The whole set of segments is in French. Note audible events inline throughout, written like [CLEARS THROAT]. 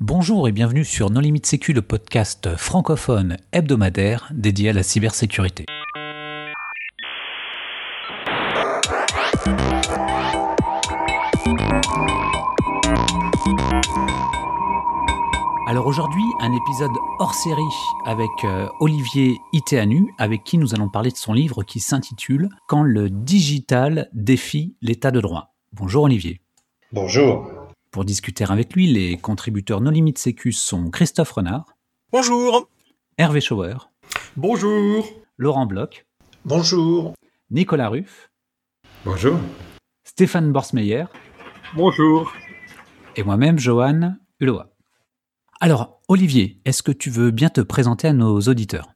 Bonjour et bienvenue sur Non Limite Sécu, le podcast francophone hebdomadaire dédié à la cybersécurité. Alors aujourd'hui, un épisode hors série avec euh, Olivier Iteanu, avec qui nous allons parler de son livre qui s'intitule Quand le digital défie l'état de droit. Bonjour Olivier. Bonjour. Pour discuter avec lui, les contributeurs No Limite Sécu sont Christophe Renard. Bonjour. Hervé Schauer. Bonjour. Laurent Bloch. Bonjour. Nicolas Ruff. Bonjour. Stéphane Borsmeyer. Bonjour. Et moi-même, Johan Hulot. Alors, Olivier, est-ce que tu veux bien te présenter à nos auditeurs?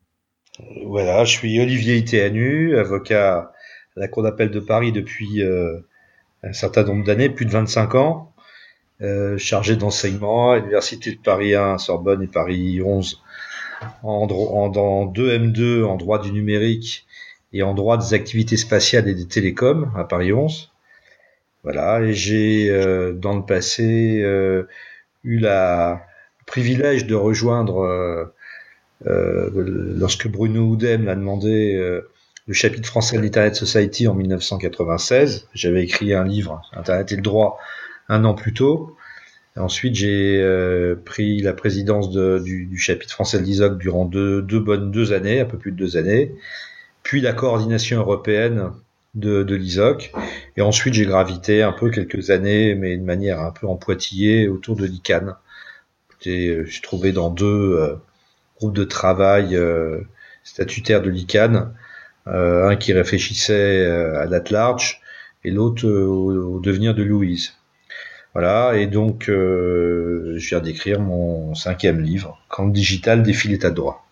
Voilà, je suis Olivier Itéanu, avocat à la Cour d'appel de Paris depuis euh, un certain nombre d'années, plus de 25 ans. Euh, chargé d'enseignement à l'Université de Paris 1, Sorbonne et Paris 11, en, en, 2M2 en droit du numérique et en droit des activités spatiales et des télécoms à Paris 11. Voilà, et j'ai euh, dans le passé euh, eu le privilège de rejoindre, euh, lorsque Bruno Oudem l'a demandé, le chapitre français de l'Internet Society en 1996. J'avais écrit un livre, Internet et le droit, un an plus tôt. Ensuite, j'ai euh, pris la présidence de, du, du, chapitre français de l'ISOC durant deux, deux, bonnes deux années, un peu plus de deux années, puis la coordination européenne de, de l'ISOC, et ensuite j'ai gravité un peu quelques années, mais de manière un peu empoitillée, autour de l'ICANN. J'ai trouvé dans deux euh, groupes de travail euh, statutaires de l'ICANN, un qui réfléchissait à date large, et l'autre au, au devenir de Louise. Voilà, et donc euh, je viens d'écrire mon cinquième livre, Quand le digital défie l'état de droit.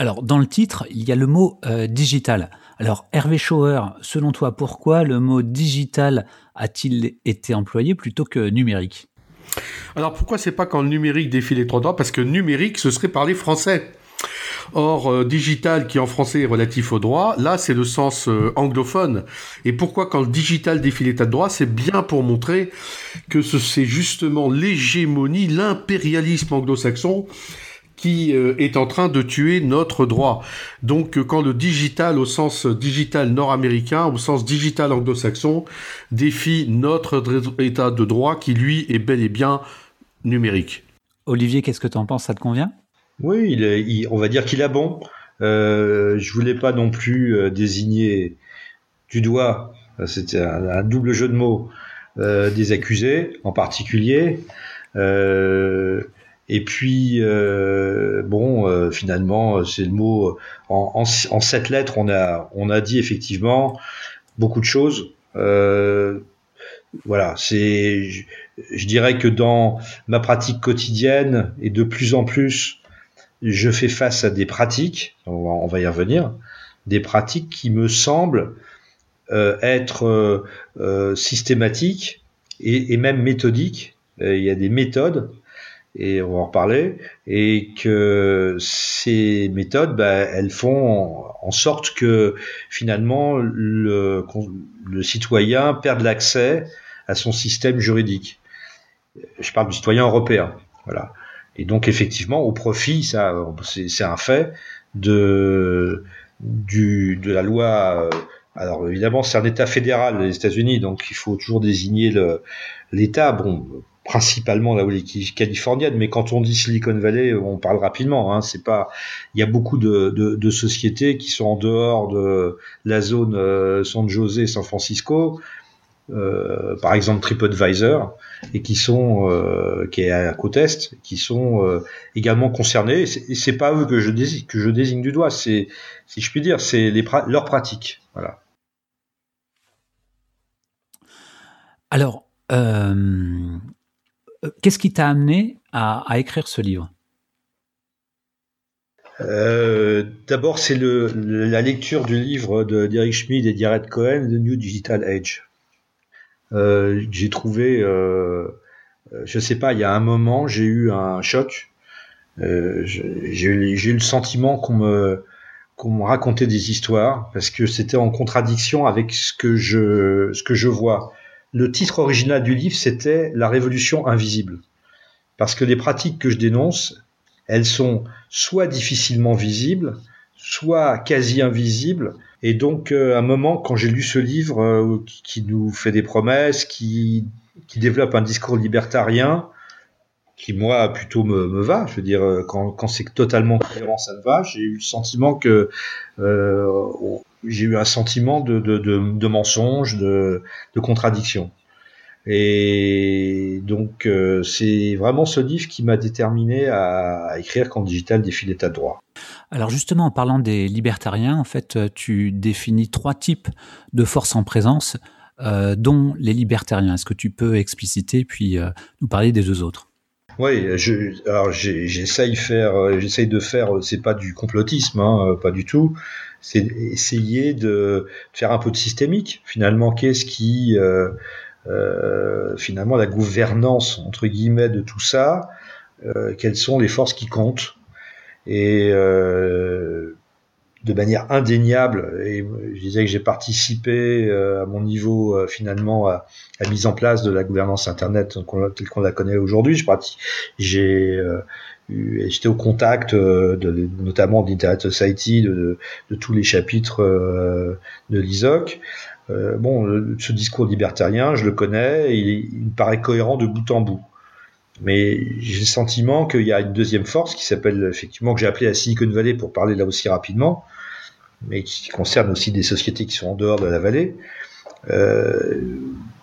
Alors, dans le titre, il y a le mot euh, digital. Alors, Hervé Schauer, selon toi, pourquoi le mot digital a-t-il été employé plutôt que numérique? Alors, pourquoi c'est pas quand le numérique défie l'état de droit Parce que numérique, ce serait parler français. Or, euh, digital, qui en français est relatif au droit, là, c'est le sens euh, anglophone. Et pourquoi quand le digital défie l'état de droit, c'est bien pour montrer que c'est justement l'hégémonie, l'impérialisme anglo-saxon qui euh, est en train de tuer notre droit. Donc quand le digital au sens digital nord-américain, au sens digital anglo-saxon, défie notre état de droit qui lui est bel et bien numérique. Olivier, qu'est-ce que tu en penses? Ça te convient? Oui, il on va dire qu'il a bon. Euh, je voulais pas non plus euh, désigner du doigt, euh, c'était un, double jeu de mots, euh, des accusés en particulier. Et puis, bon, finalement, c'est le mot en, en, en, sept lettres, on a, on a dit effectivement beaucoup de choses. voilà, c'est, je, dirais que dans ma pratique quotidienne et de plus en plus je fais face à des pratiques, on va, y revenir, des pratiques qui me semblent euh, être euh, euh, systématiques et, et, même méthodiques. il y a des méthodes, et on va en reparler, et que ces méthodes, bah, elles font en sorte que finalement le, le citoyen perde l'accès à son système juridique. Je parle du citoyen européen. Voilà. Et donc effectivement, au profit, ça, c'est un fait de du de la loi. Euh, alors évidemment, c'est un État fédéral, les États-Unis, donc il faut toujours désigner l'État. Bon, principalement la californienne, mais quand on dit Silicon Valley, on parle rapidement. Hein, c'est pas, il y a beaucoup de, de, de, sociétés qui sont en dehors de la zone euh, San José, San Francisco, euh, par exemple TripAdvisor, et qui sont euh, qui est à côte est, qui sont euh, également concernés. Et c'est pas eux que je désigne, que je désigne du doigt, c'est si je puis dire, c'est les leurs pratiques. Voilà. Alors, qu'est-ce qui t'a amené à, à, écrire ce livre? D'abord, c'est la lecture du livre de d'Eric Schmid et d'Yared Cohen, The New Digital Age. Euh, j'ai trouvé, euh, je sais pas, il y a un moment, j'ai eu un choc. Euh, j'ai eu le sentiment qu'on me qu'on me racontait des histoires parce que c'était en contradiction avec ce que je ce que je vois. Le titre original du livre c'était La Révolution invisible. parce que les pratiques que je dénonce, elles sont soit difficilement visibles, soit quasi invisibles. Et donc, euh, à un moment, quand j'ai lu ce livre euh, qui nous fait des promesses, qui, qui développe un discours libertarien, qui moi plutôt me, me va, je veux dire, euh, quand, quand c'est totalement cohérent, ça me va. J'ai eu le sentiment que euh, j'ai eu un sentiment de, de, de, de mensonge, de, de contradiction. Et donc, euh, c'est vraiment ce livre qui m'a déterminé à, écrire quand digital défie l'état de droit. Alors justement, en parlant des libertariens, en fait, tu définis trois types de forces en présence, euh, dont les libertariens. Est-ce que tu peux expliciter puis euh, nous parler des deux autres? Oui, je, alors j'essaye euh, de faire, c'est pas du complotisme, hein, pas du tout. C'est essayer de faire un peu de systémique. Finalement, qu'est-ce qui euh, euh, finalement la gouvernance entre guillemets de tout ça, euh, quelles sont les forces qui comptent? Et euh, de manière indéniable, et je disais que j'ai participé à mon niveau finalement à, la mise en place de la gouvernance Internet telle qu'on la connaît aujourd'hui. J'ai j'étais au contact de, notamment d'Internet Society, de, de, tous les chapitres de l'ISOC. Euh, bon, ce discours libertarien, je le connais, il, il, me paraît cohérent de bout en bout. Mais j'ai le sentiment qu'il y a une deuxième force qui s'appelle effectivement que j'ai appelé la Silicon Valley pour parler là aussi rapidement, mais qui concerne aussi des sociétés qui sont en dehors de la vallée. Euh,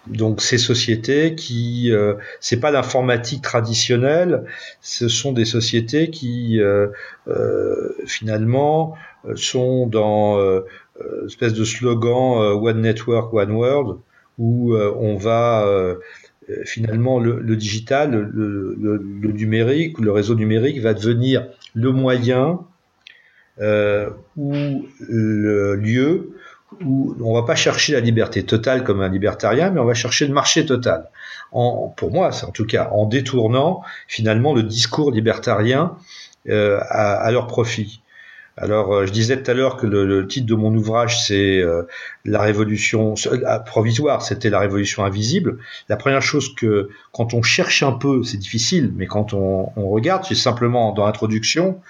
donc ces sociétés qui, euh, c'est pas l'informatique traditionnelle, ce sont des sociétés qui euh, euh finalement sont dans euh, espèce de slogan euh, One Network, One World, où on va finalement le, digital, le, le, le, numérique, le réseau numérique va devenir le moyen euh, ou le lieu où on va pas chercher la liberté totale comme un libertarien, mais on va chercher le marché total. Pour moi, c'est en tout cas en détournant finalement le discours libertarien euh, à, leur profit. Alors, euh, je disais tout à l'heure que le, titre de mon ouvrage, c'est euh, la révolution provisoire, c'était la révolution invisible. La première chose que, quand on cherche un peu, c'est difficile, mais quand on, regarde, c'est simplement dans l'introduction,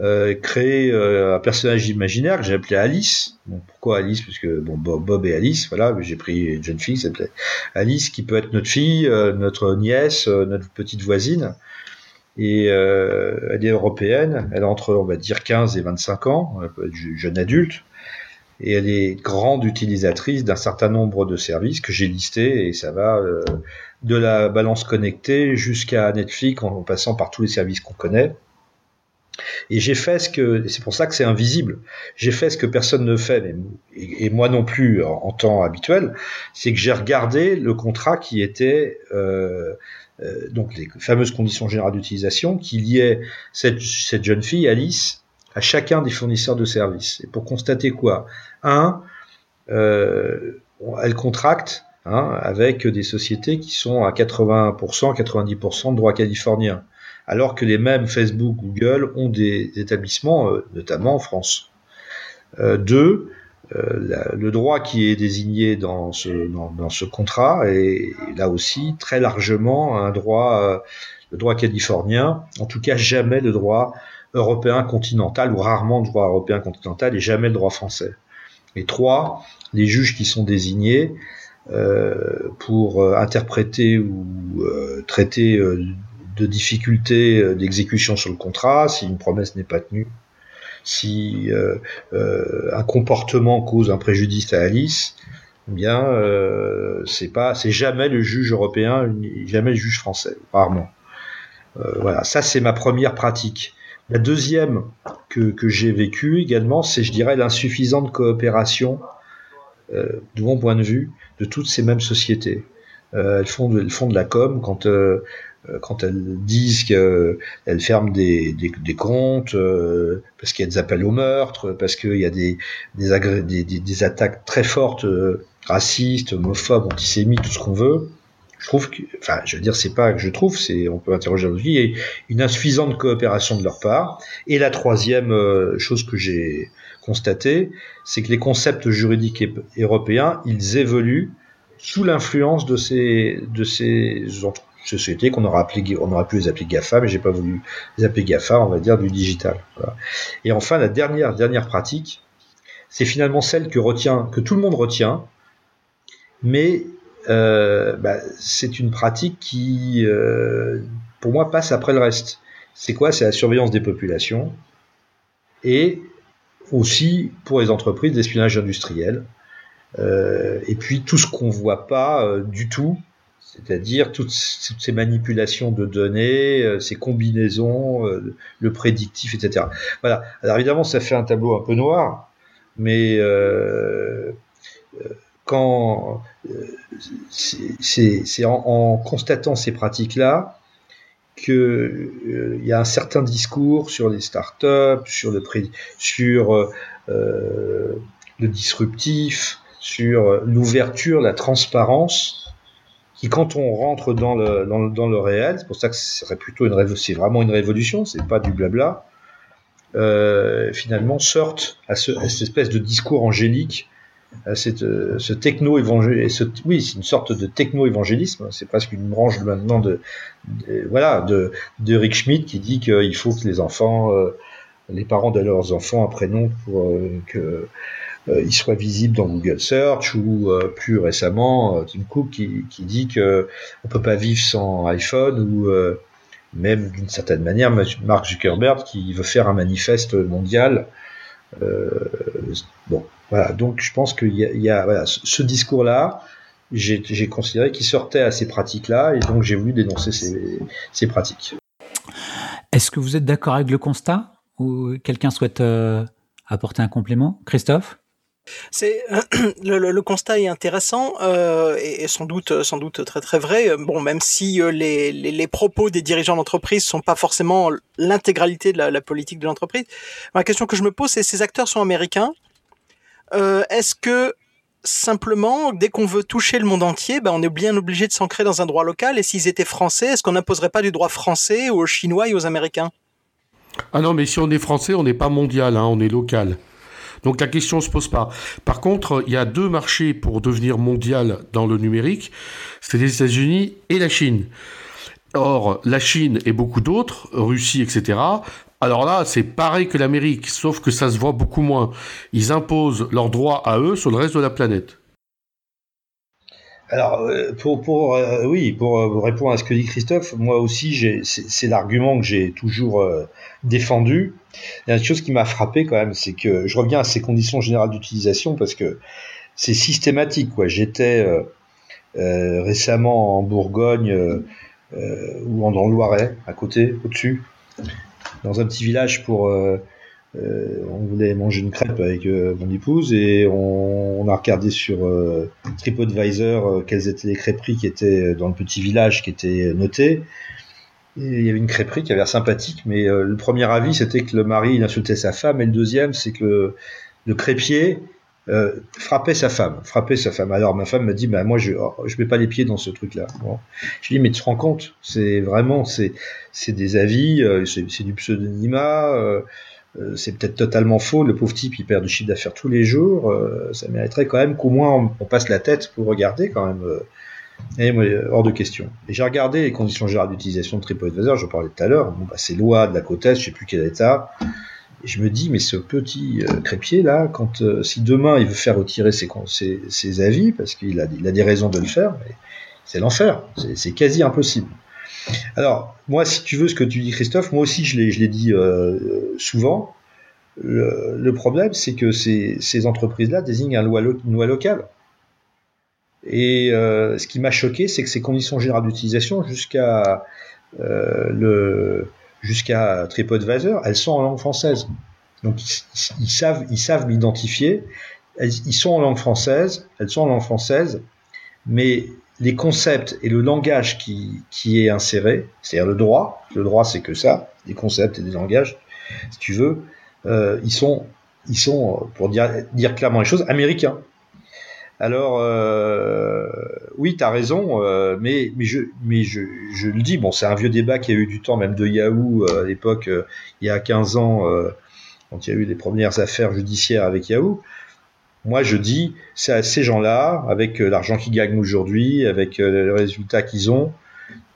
euh, créer un personnage imaginaire que j'ai appelé Alice. pourquoi Alice? Parce que bon, Bob, et Alice, voilà, j'ai pris une jeune fille s'appelait Alice, qui peut être notre fille, notre nièce, notre petite voisine et euh, elle est européenne, elle a entre, on va dire, 15 et 25 ans, jeune adulte, et elle est grande utilisatrice d'un certain nombre de services que j'ai listés, et ça va euh, de la balance connectée jusqu'à Netflix, en passant par tous les services qu'on connaît. Et j'ai fait ce que, c'est pour ça que c'est invisible. J'ai fait ce que personne ne fait, et, moi non plus en, temps habituel, c'est que j'ai regardé le contrat qui était euh, euh, donc les fameuses conditions générales d'utilisation, qui liaient cette, cette jeune fille, Alice, à chacun des fournisseurs de services. Et pour constater quoi? Un, euh, elle contracte hein, avec des sociétés qui sont à 80%, 90% de droit californien, alors que les mêmes Facebook, Google ont des établissements, euh, notamment en France. Deux, euh, le droit qui est désigné dans ce, dans, ce contrat est là aussi très largement un droit, euh, le droit californien, en tout cas jamais le droit européen continental ou rarement le droit européen continental et jamais le droit français. Et trois, les juges qui sont désignés euh, pour interpréter ou traiter de difficultés d'exécution sur le contrat si une promesse n'est pas tenue si euh, euh, un comportement cause un préjudice à Alice, eh bien euh, c'est pas, c'est jamais le juge européen, jamais le juge français, rarement. voilà, ça c'est ma première pratique. La deuxième que, que j'ai vécue également, c'est, je dirais, l'insuffisante coopération, euh, de mon point de vue, de toutes ces mêmes sociétés. Elles, font de, elles font de la com quand quand elles disent qu'elles ferment des, comptes euh, parce qu'il y a des appels au meurtre, parce qu'il y a des, des, attaques très fortes euh, racistes, homophobes, antisémites, tout ce qu'on veut. Je trouve que, enfin, je veux dire, c'est pas que je trouve, c'est, on peut interroger il y a une insuffisante coopération de leur part. Et la troisième chose que j'ai constatée, c'est que les concepts juridiques européens, ils évoluent sous l'influence de ces, de ces sociétés qu'on aura appelé, on aura pu les appeler GAFA, mais j'ai pas voulu les appeler GAFA, on va dire du digital. Et enfin, la dernière, dernière pratique, c'est finalement celle que retient, que tout le monde retient, mais euh, bah, c'est une pratique qui, euh, pour moi, passe après le reste. C'est quoi? C'est la surveillance des populations et aussi pour les entreprises d'espionnage industriel. Euh, et puis tout ce qu'on voit pas du tout, c'est-à-dire toutes, ces manipulations de données, euh, ces combinaisons, euh, le prédictif, etc. Voilà. Alors évidemment, ça fait un tableau un peu noir, mais quand c'est en, en, constatant ces pratiques-là qu'il euh, y a un certain discours sur les startups, sur le sur euh, le disruptif, sur l'ouverture, la transparence, qui quand on rentre dans le, dans le, réel, c'est pour ça que c'est plutôt une c'est vraiment une révolution, c'est pas du blabla, euh, finalement sortent à, ce, à cette espèce de discours angélique euh, cette, euh, ce techno évangélisme, oui, c'est une sorte de techno évangélisme. C'est presque une branche maintenant de, voilà de, de Rick Schmidt qui dit qu'il faut que les enfants, euh, les parents de leurs enfants un prénom pour que ils soient visibles dans Google Search ou plus récemment Tim Cook qui, qui dit que on peut pas vivre sans iPhone ou même d'une certaine manière Mark Zuckerberg qui veut faire un manifeste mondial. bon, voilà, donc je pense qu'il y a, voilà, ce discours-là, j'ai considéré qu'il sortait à ces pratiques-là, et donc j'ai voulu dénoncer ces, ces pratiques. Est-ce que vous êtes d'accord avec le constat ou quelqu'un souhaite euh, apporter un complément? Christophe? C'est [CLEARS THROAT] le, constat est intéressant euh, et, sans doute sans doute très très vrai. Bon, même si euh, les, les, propos des dirigeants d'entreprise sont pas forcément l'intégralité de la, la, politique de l'entreprise, la question que je me pose, c'est ces acteurs sont américains. Euh, est-ce que simplement, dès qu'on veut toucher le monde entier, ben, on est bien obligé de s'ancrer dans un droit local? Et s'ils étaient français, est-ce qu'on n'imposerait pas du droit français aux Chinois et aux Américains? Ah non, mais si on est français, on n'est pas mondial, hein, on est local. Donc la question ne se pose pas. Par contre, il y a deux marchés pour devenir mondial dans le numérique, c'est les États-Unis et la Chine. Or, la Chine et beaucoup d'autres, Russie, etc., alors là, c'est pareil que l'Amérique, sauf que ça se voit beaucoup moins. Ils imposent leurs droits à eux sur le reste de la planète. Alors, euh, pour, pour euh, oui, pour euh, répondre à ce que dit Christophe, moi aussi, c'est l'argument que j'ai toujours défendu. Il y a une chose qui m'a frappé quand même, c'est que je reviens à ces conditions générales d'utilisation parce que c'est systématique. J'étais récemment en Bourgogne ou en, dans le Loiret, à côté, au-dessus, dans un petit village pour. Euh, euh, on voulait manger une crêpe avec euh, mon épouse et on, on, a regardé sur TripAdvisor quelles étaient les crêperies qui étaient dans le petit village qui étaient notées. Il y avait une crêperie qui avait l'air sympathique, mais le premier avis c'était que le mari il insultait sa femme et le deuxième c'est que le, le crêpier euh, frapper sa femme, frapper sa femme. Alors ma femme m'a dit, bah moi je oh, je mets pas les pieds dans ce truc-là. Bon. Je lui dis, mais tu te rends compte, c'est vraiment c'est des avis, euh, c'est du pseudonymat, euh, euh, c'est peut-être totalement faux. Le pauvre type il perd du chiffre d'affaires tous les jours. ça mériterait quand même qu'au moins on, passe la tête pour regarder quand même. Moi, hors de question. J'ai regardé les conditions générales d'utilisation de TripAdvisor, je parlais tout à l'heure. Bon, bah, c'est de la côte est, je sais plus quel état. Et je me dis, mais ce petit euh, crépier là, euh, si demain il veut faire retirer ses, avis, parce qu'il a, des raisons de le faire, c'est l'enfer, c'est quasi impossible. Alors, moi, si tu veux ce que tu dis, Christophe, moi aussi je l'ai dit euh, souvent. Le, problème, c'est que ces, entreprises-là désignent un une loi locale. Et euh, ce qui m'a choqué, c'est que ces conditions générales d'utilisation, jusqu'à euh, le jusqu'à TripAdvisor, elles sont en langue française. Donc ils, savent, ils savent m'identifier. Ils sont en langue française, elles sont en langue française, mais les concepts et le langage qui, qui est inséré, c'est-à-dire le droit, le droit c'est que ça, des concepts et des langages, si tu veux, euh, ils sont, ils sont, pour dire, dire clairement les choses, américains. Alors, euh, oui, tu as raison, euh, mais, je, le dis, bon, c'est un vieux débat qui a eu du temps, même de Yahoo euh, à l'époque, il y a 15 ans, quand il y a eu les premières affaires judiciaires avec Yahoo. Moi, je dis, c'est à ces gens-là, avec l'argent qu'ils gagnent aujourd'hui, avec le résultat qu'ils ont,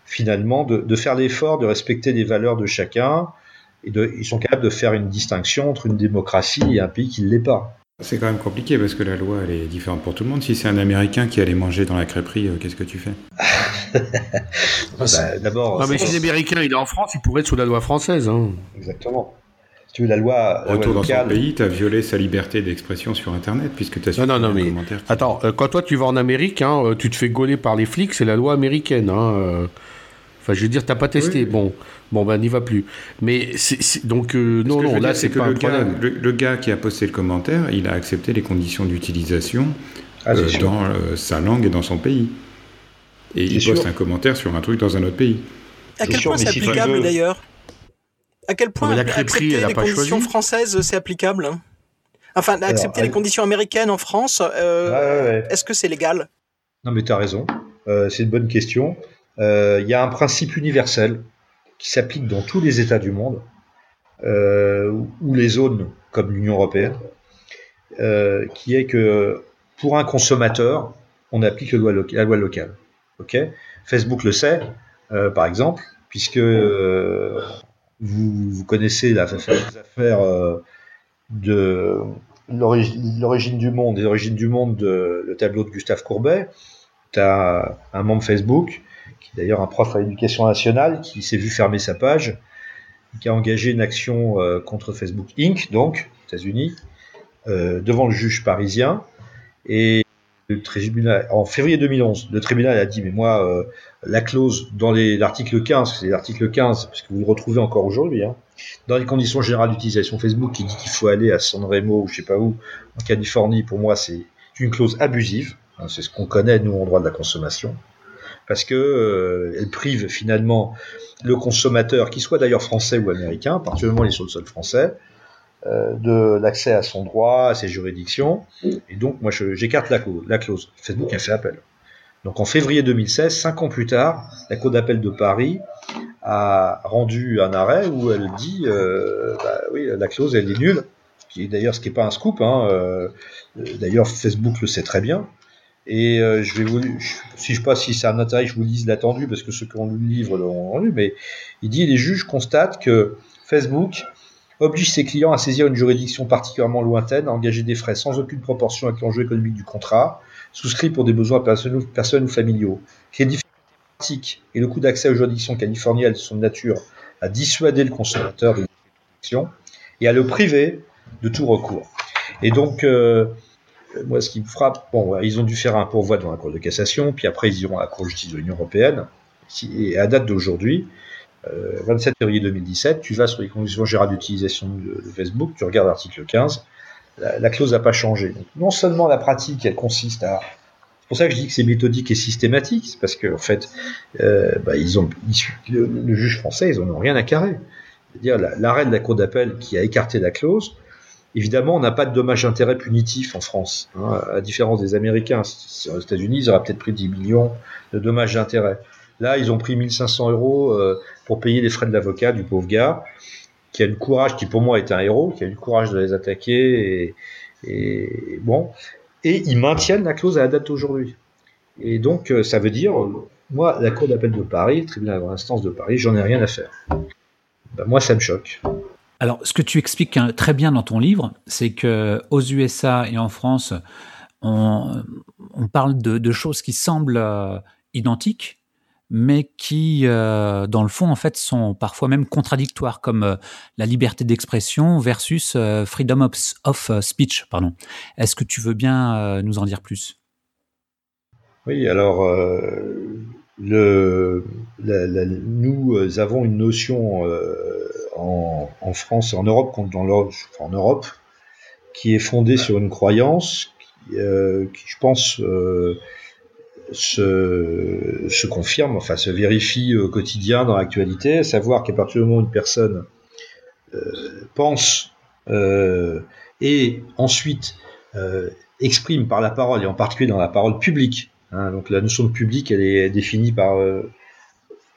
finalement de, de faire l'effort de respecter les valeurs de chacun et ils sont capables de faire une distinction entre une démocratie et un pays qui ne l'est pas. C'est quand même compliqué parce que la loi elle est différente pour tout le monde. Si c'est un Américain qui allait manger dans la crêperie, euh, qu'est-ce que tu fais? [LAUGHS] Bah, D'abord, non, mais si l'Américain il est en France, il pourrait être sous la loi française. Hein. Exactement. Si tu veux la loi, Retour loi locale, dans son pays, tu as violé sa liberté d'expression sur Internet puisque tu as Non, non, non, mais attends, euh, quand toi tu vas en Amérique, hein, euh, tu te fais gauler par les flics, c'est la loi américaine. Hein, euh. Enfin, je veux dire, t'as pas testé. Oui. Bon, bon, ben n'y va plus. Mais c'est c'est- donc euh, non, non, là dire, c'est que pas le un gars, problème. le, le gars qui a posté le commentaire, il a accepté les conditions d'utilisation Ah, euh, dans euh, sa langue et dans son pays. Et il poste sûr. un commentaire sur un truc dans un autre pays. À quel point c'est applicable d'ailleurs? À quel point la crêperie, accepter elle les pas conditions choisi. françaises, c'est applicable? Enfin, accepter elle- les conditions américaines en France, euh, Ouais, ouais, ouais. est-ce que c'est légal? Non, mais tu as raison. Euh, c'est une bonne question. Euh, Il y a un principe universel qui s'applique dans tous les États du monde, euh, ou les zones comme l'Union européenne, euh, qui est que pour un consommateur, on applique la loi locale. Ok? Facebook le sait, par exemple, puisque vous, connaissez la, les affaires de l'origine du monde, l'origine du monde, de, le tableau de Gustave Courbet. Tu as un membre Facebook, qui est d'ailleurs un prof à l'éducation nationale, qui s'est vu fermer sa page, qui a engagé une action euh, contre Facebook Inc., donc, États-Unis, euh, devant le juge parisien. Et le tribunal, en février 2011, le tribunal a dit, mais moi, euh, la clause dans l'article 15, c'est l'article 15, parce que vous le retrouvez encore aujourd'hui, hein, dans les conditions générales d'utilisation Facebook, qui dit qu'il faut aller à San Remo ou je sais pas où, en Californie, pour moi, c'est une clause abusive. Hein, c'est ce qu'on connaît, nous, en droit de la consommation. Parce que euh, elle prive finalement le consommateur, qu'il soit d'ailleurs français ou américain, particulièrement il est sur le sol français, euh, de l'accès à son droit, à ses juridictions. Et donc, moi, j'écarte la, clause- la clause. Facebook a fait appel. Donc, en février 2016, cinq ans plus tard, la Cour d'appel de Paris a rendu un arrêt où elle dit, euh, bah oui, la clause, elle est nulle. D'ailleurs, ce qui n'est pas un scoop. Hein, D'ailleurs, Facebook le sait très bien. Et euh, je vais vous, si je sais pas si c'est un intérêt, je vous lise l'attendu parce que ceux qui ont lu le livre l'ont lu, mais il dit les juges constatent que Facebook oblige ses clients à saisir une juridiction particulièrement lointaine, à engager des frais sans aucune proportion avec l'enjeu économique du contrat, souscrit pour des besoins personnels ou, familiaux. Les différentes pratiques et le coût d'accès aux juridictions californiennes sont de nature à dissuader le consommateur de juridiction et à le priver de tout recours. Et donc, euh, moi, ce qui me frappe, ils ont dû faire un pourvoi devant la Cour de cassation, puis après, ils iront à la Cour de justice de l'Union européenne. Et à date d'aujourd'hui, euh, 27 février 2017, tu vas sur les conditions générales d'utilisation de, Facebook, tu regardes l'article 15, la, la clause n'a pas changé. Donc, non seulement la pratique, elle consiste à. C'est pour ça que je dis que c'est méthodique et systématique, c'est parce qu'en en fait, euh, bah, ils ont, le, le juge français, ils en ont rien à carrer. C'est-à-dire la- l'arrêt de la Cour d'appel qui a écarté la clause, Évidemment, on n'a pas de dommages d'intérêt punitifs en France, hein, à différence des Américains. Aux États-Unis, ils auraient peut-être pris 10 millions de dommages d'intérêt. Là, ils ont pris 1500 euros euh, pour payer les frais de l'avocat du pauvre gars, qui a le courage, qui pour moi est un héros, qui a eu le courage de les attaquer, et, bon, et ils maintiennent la clause à la date d'aujourd'hui. Et donc, euh, ça veut dire, moi, la Cour d'appel de Paris, le tribunal d'instance de Paris, j'en ai rien à faire. Ben, moi, ça me choque. Alors, ce que tu expliques hein, très bien dans ton livre, c'est que aux USA et en France, on, parle de, choses qui semblent euh, identiques, mais qui, euh, dans le fond, en fait, sont parfois même contradictoires, comme euh, la liberté d'expression versus freedom of, speech. Pardon. Est-ce que tu veux bien nous en dire plus? Oui, alors nous avons une notion en, France et en Europe, dans en Europe, qui est fondée sur une croyance qui, euh, je pense, euh, se, confirme, enfin se vérifie au quotidien dans l'actualité, à savoir qu'à partir du moment où une personne euh, pense euh, et ensuite euh, exprime par la parole, et en particulier dans la parole publique, hein, donc la notion de public, elle est définie par euh,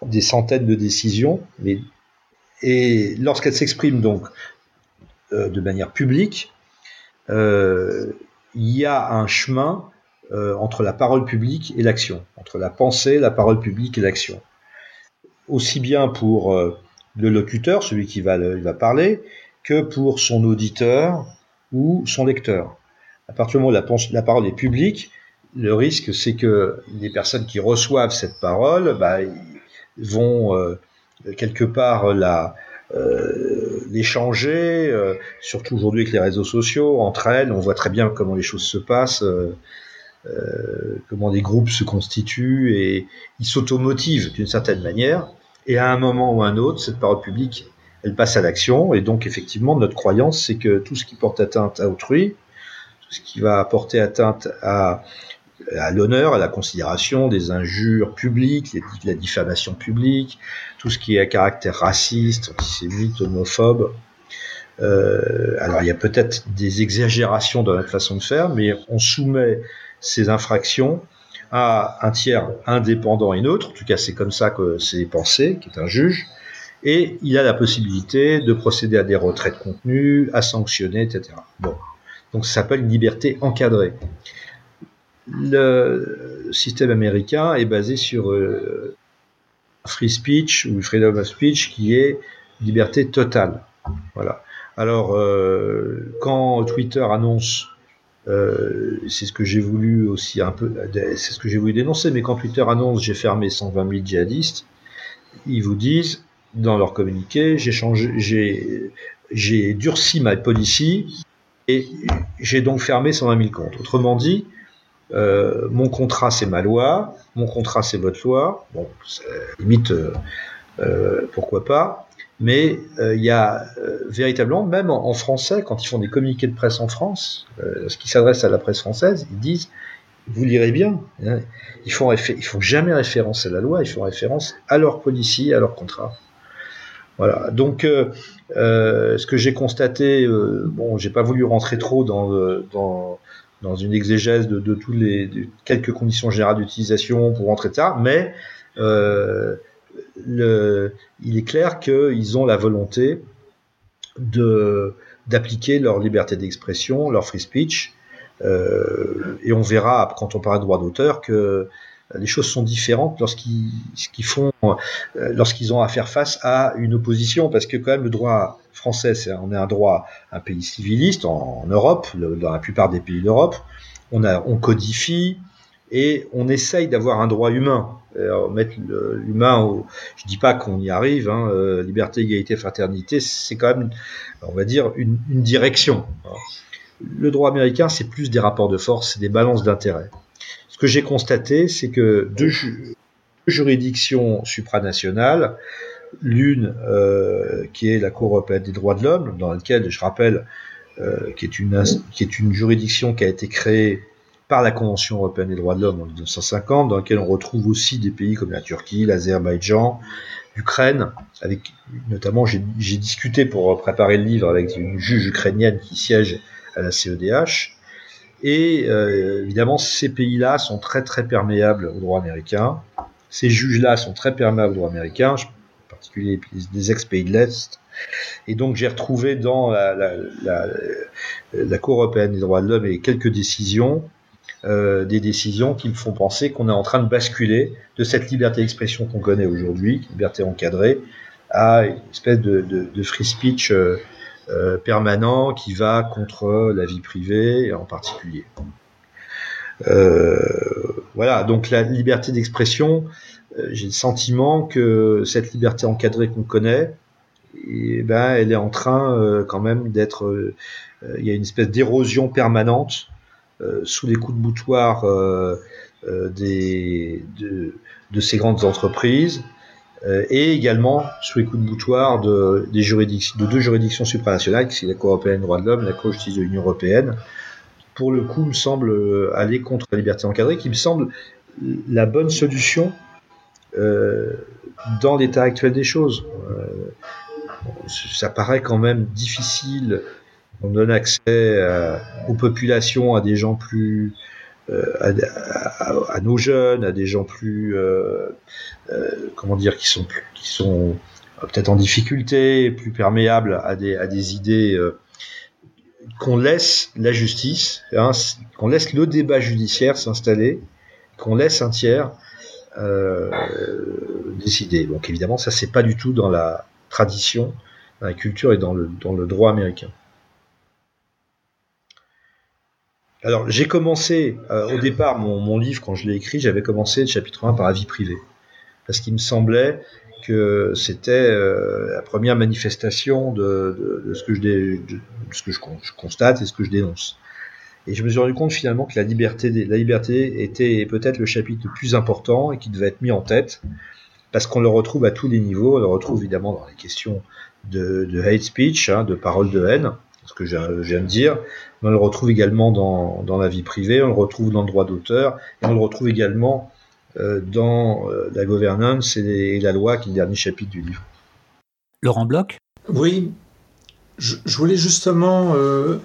des centaines de décisions, mais, et lorsqu'elle s'exprime donc euh, de manière publique, euh, il y a un chemin euh, entre la parole publique et l'action, entre la pensée, la parole publique et l'action. aussi bien pour le locuteur, celui qui va, va parler, que pour son auditeur ou son lecteur. À partir du moment où la, la parole est publique, le risque, c'est que les personnes qui reçoivent cette parole bah, vont euh, quelque part la euh, l'échanger, euh, surtout aujourd'hui avec les réseaux sociaux, entre elles, on voit très bien comment les choses se passent, comment des groupes se constituent et ils s'automotivent d'une certaine manière. Et à un moment ou à un autre, cette parole publique, elle passe à l'action. Et donc, effectivement, notre croyance, c'est que tout ce qui porte atteinte à autrui, tout ce qui va porter atteinte à, à l'honneur, à la considération des injures publiques, la diffamation publique, tout ce qui est à caractère raciste, antisémite, homophobe. Euh, alors il y a peut-être des exagérations dans notre façon de faire, mais on soumet ces infractions à un tiers indépendant et neutre, en tout cas c'est comme ça que c'est pensé, qui est un juge, et il a la possibilité de procéder à des retraits de contenu, à sanctionner, etc. Bon. Donc ça s'appelle une liberté encadrée. Le système américain est basé sur euh, free speech ou freedom of speech qui est liberté totale. Voilà. Alors, euh, quand Twitter annonce, euh, c'est ce que j'ai voulu aussi un peu, c'est ce que j'ai voulu dénoncer, mais quand Twitter annonce j'ai fermé 120 000 djihadistes, ils vous disent dans leur communiqué, j'ai changé, j'ai, j'ai durci ma policy et j'ai donc fermé 120 000 comptes. Autrement dit, euh, mon contrat c'est ma loi, mon contrat c'est votre loi. Bon, limite, euh, euh, pourquoi pas. Mais il y a véritablement, même en, français, quand ils font des communiqués de presse en France, lorsqu'ils s'adressent à la presse française, ils disent vous lirez bien. Hein, ils font, font jamais référence à la loi, ils font référence à leur policier, à leur contrat. Voilà. Donc, ce que j'ai constaté, euh, bon, j'ai pas voulu rentrer trop dans, dans, dans une exégèse de, tous les quelques conditions générales d'utilisation pour rentrer ça, mais le, il est clair qu'ils ont la volonté de d'appliquer leur liberté d'expression, leur free speech, et on verra quand on parlera de droit d'auteur que les choses sont différentes lorsqu'ils font, euh, lorsqu'ils ont à faire face à une opposition, parce que quand même le droit français, on est un droit, un pays civiliste en, Europe, dans la plupart des pays d'Europe, on codifie et on essaye d'avoir un droit humain. Mettre l'humain, au, je dis pas qu'on y arrive, hein, euh, liberté, égalité, fraternité, c'est quand même, on va dire, une, direction. Le droit américain, c'est plus des rapports de force, c'est des balances d'intérêt. Ce que j'ai constaté, c'est que deux, juridictions supranationales, l'une euh, qui est la Cour européenne des droits de l'homme, dans laquelle, je rappelle, euh, qui, est une, qui est une juridiction qui a été créée par la Convention européenne des droits de l'homme en 1950, dans laquelle on retrouve aussi des pays comme la Turquie, l'Azerbaïdjan, l'Ukraine, avec notamment j'ai discuté pour préparer le livre avec une juge ukrainienne qui siège à la CEDH, et euh, évidemment, ces pays-là sont très très perméables au droit américain. Ces juges-là sont très perméables au droit américain, en particulier des ex-pays de l'Est. Et donc j'ai retrouvé dans la, la, Cour européenne des droits de l'homme et quelques décisions, euh, des décisions qui me font penser qu'on est en train de basculer de cette liberté d'expression qu'on connaît aujourd'hui, liberté encadrée, à une espèce de, free speech euh, euh, permanent qui va contre la vie privée en particulier. Voilà, donc la liberté d'expression, j'ai le sentiment que cette liberté encadrée qu'on connaît, et ben, elle est en train quand même d'être. il y a une espèce d'érosion permanente sous les coups de boutoir des, de, ces grandes entreprises euh, et également sous les coups de boutoir de, des de deux juridictions supranationales, qui est la Cour européenne des droits de l'homme, la Cour de justice de l'Union européenne, pour le coup me semble euh, aller contre la liberté encadrée, qui me semble la bonne solution euh, dans l'état actuel des choses. Euh, ça paraît quand même difficile. On donne accès aux populations, à des gens plus euh, à, nos jeunes, à des gens plus, euh, euh, comment dire, qui sont, qui sont peut-être en difficulté, plus perméables à des, à des idées qu'on laisse la justice, hein, qu'on laisse le débat judiciaire s'installer, qu'on laisse un tiers euh, décider. Donc évidemment, ça c'est pas du tout dans la tradition, dans la culture et dans le, droit américain. Alors j'ai commencé euh, au départ mon, livre quand je l'ai écrit, j'avais commencé le chapitre 1 par la vie privée parce qu'il me semblait que c'était euh, la première manifestation de, de, de ce que, je, de, ce que je, je, constate et ce que je dénonce. Et je me suis rendu compte finalement que la liberté, la liberté était peut-être le chapitre le plus important et qui devait être mis en tête, parce qu'on le retrouve à tous les niveaux. On le retrouve évidemment dans les questions de, de hate speech, hein, de paroles de haine, ce que je viens de dire. Mais on le retrouve également dans, dans la vie privée, on le retrouve dans le droit d'auteur, et on le retrouve également euh, dans euh, la gouvernance et, et, la loi, qui est le dernier chapitre du livre. Laurent Bloch? Oui, je, je voulais justement euh,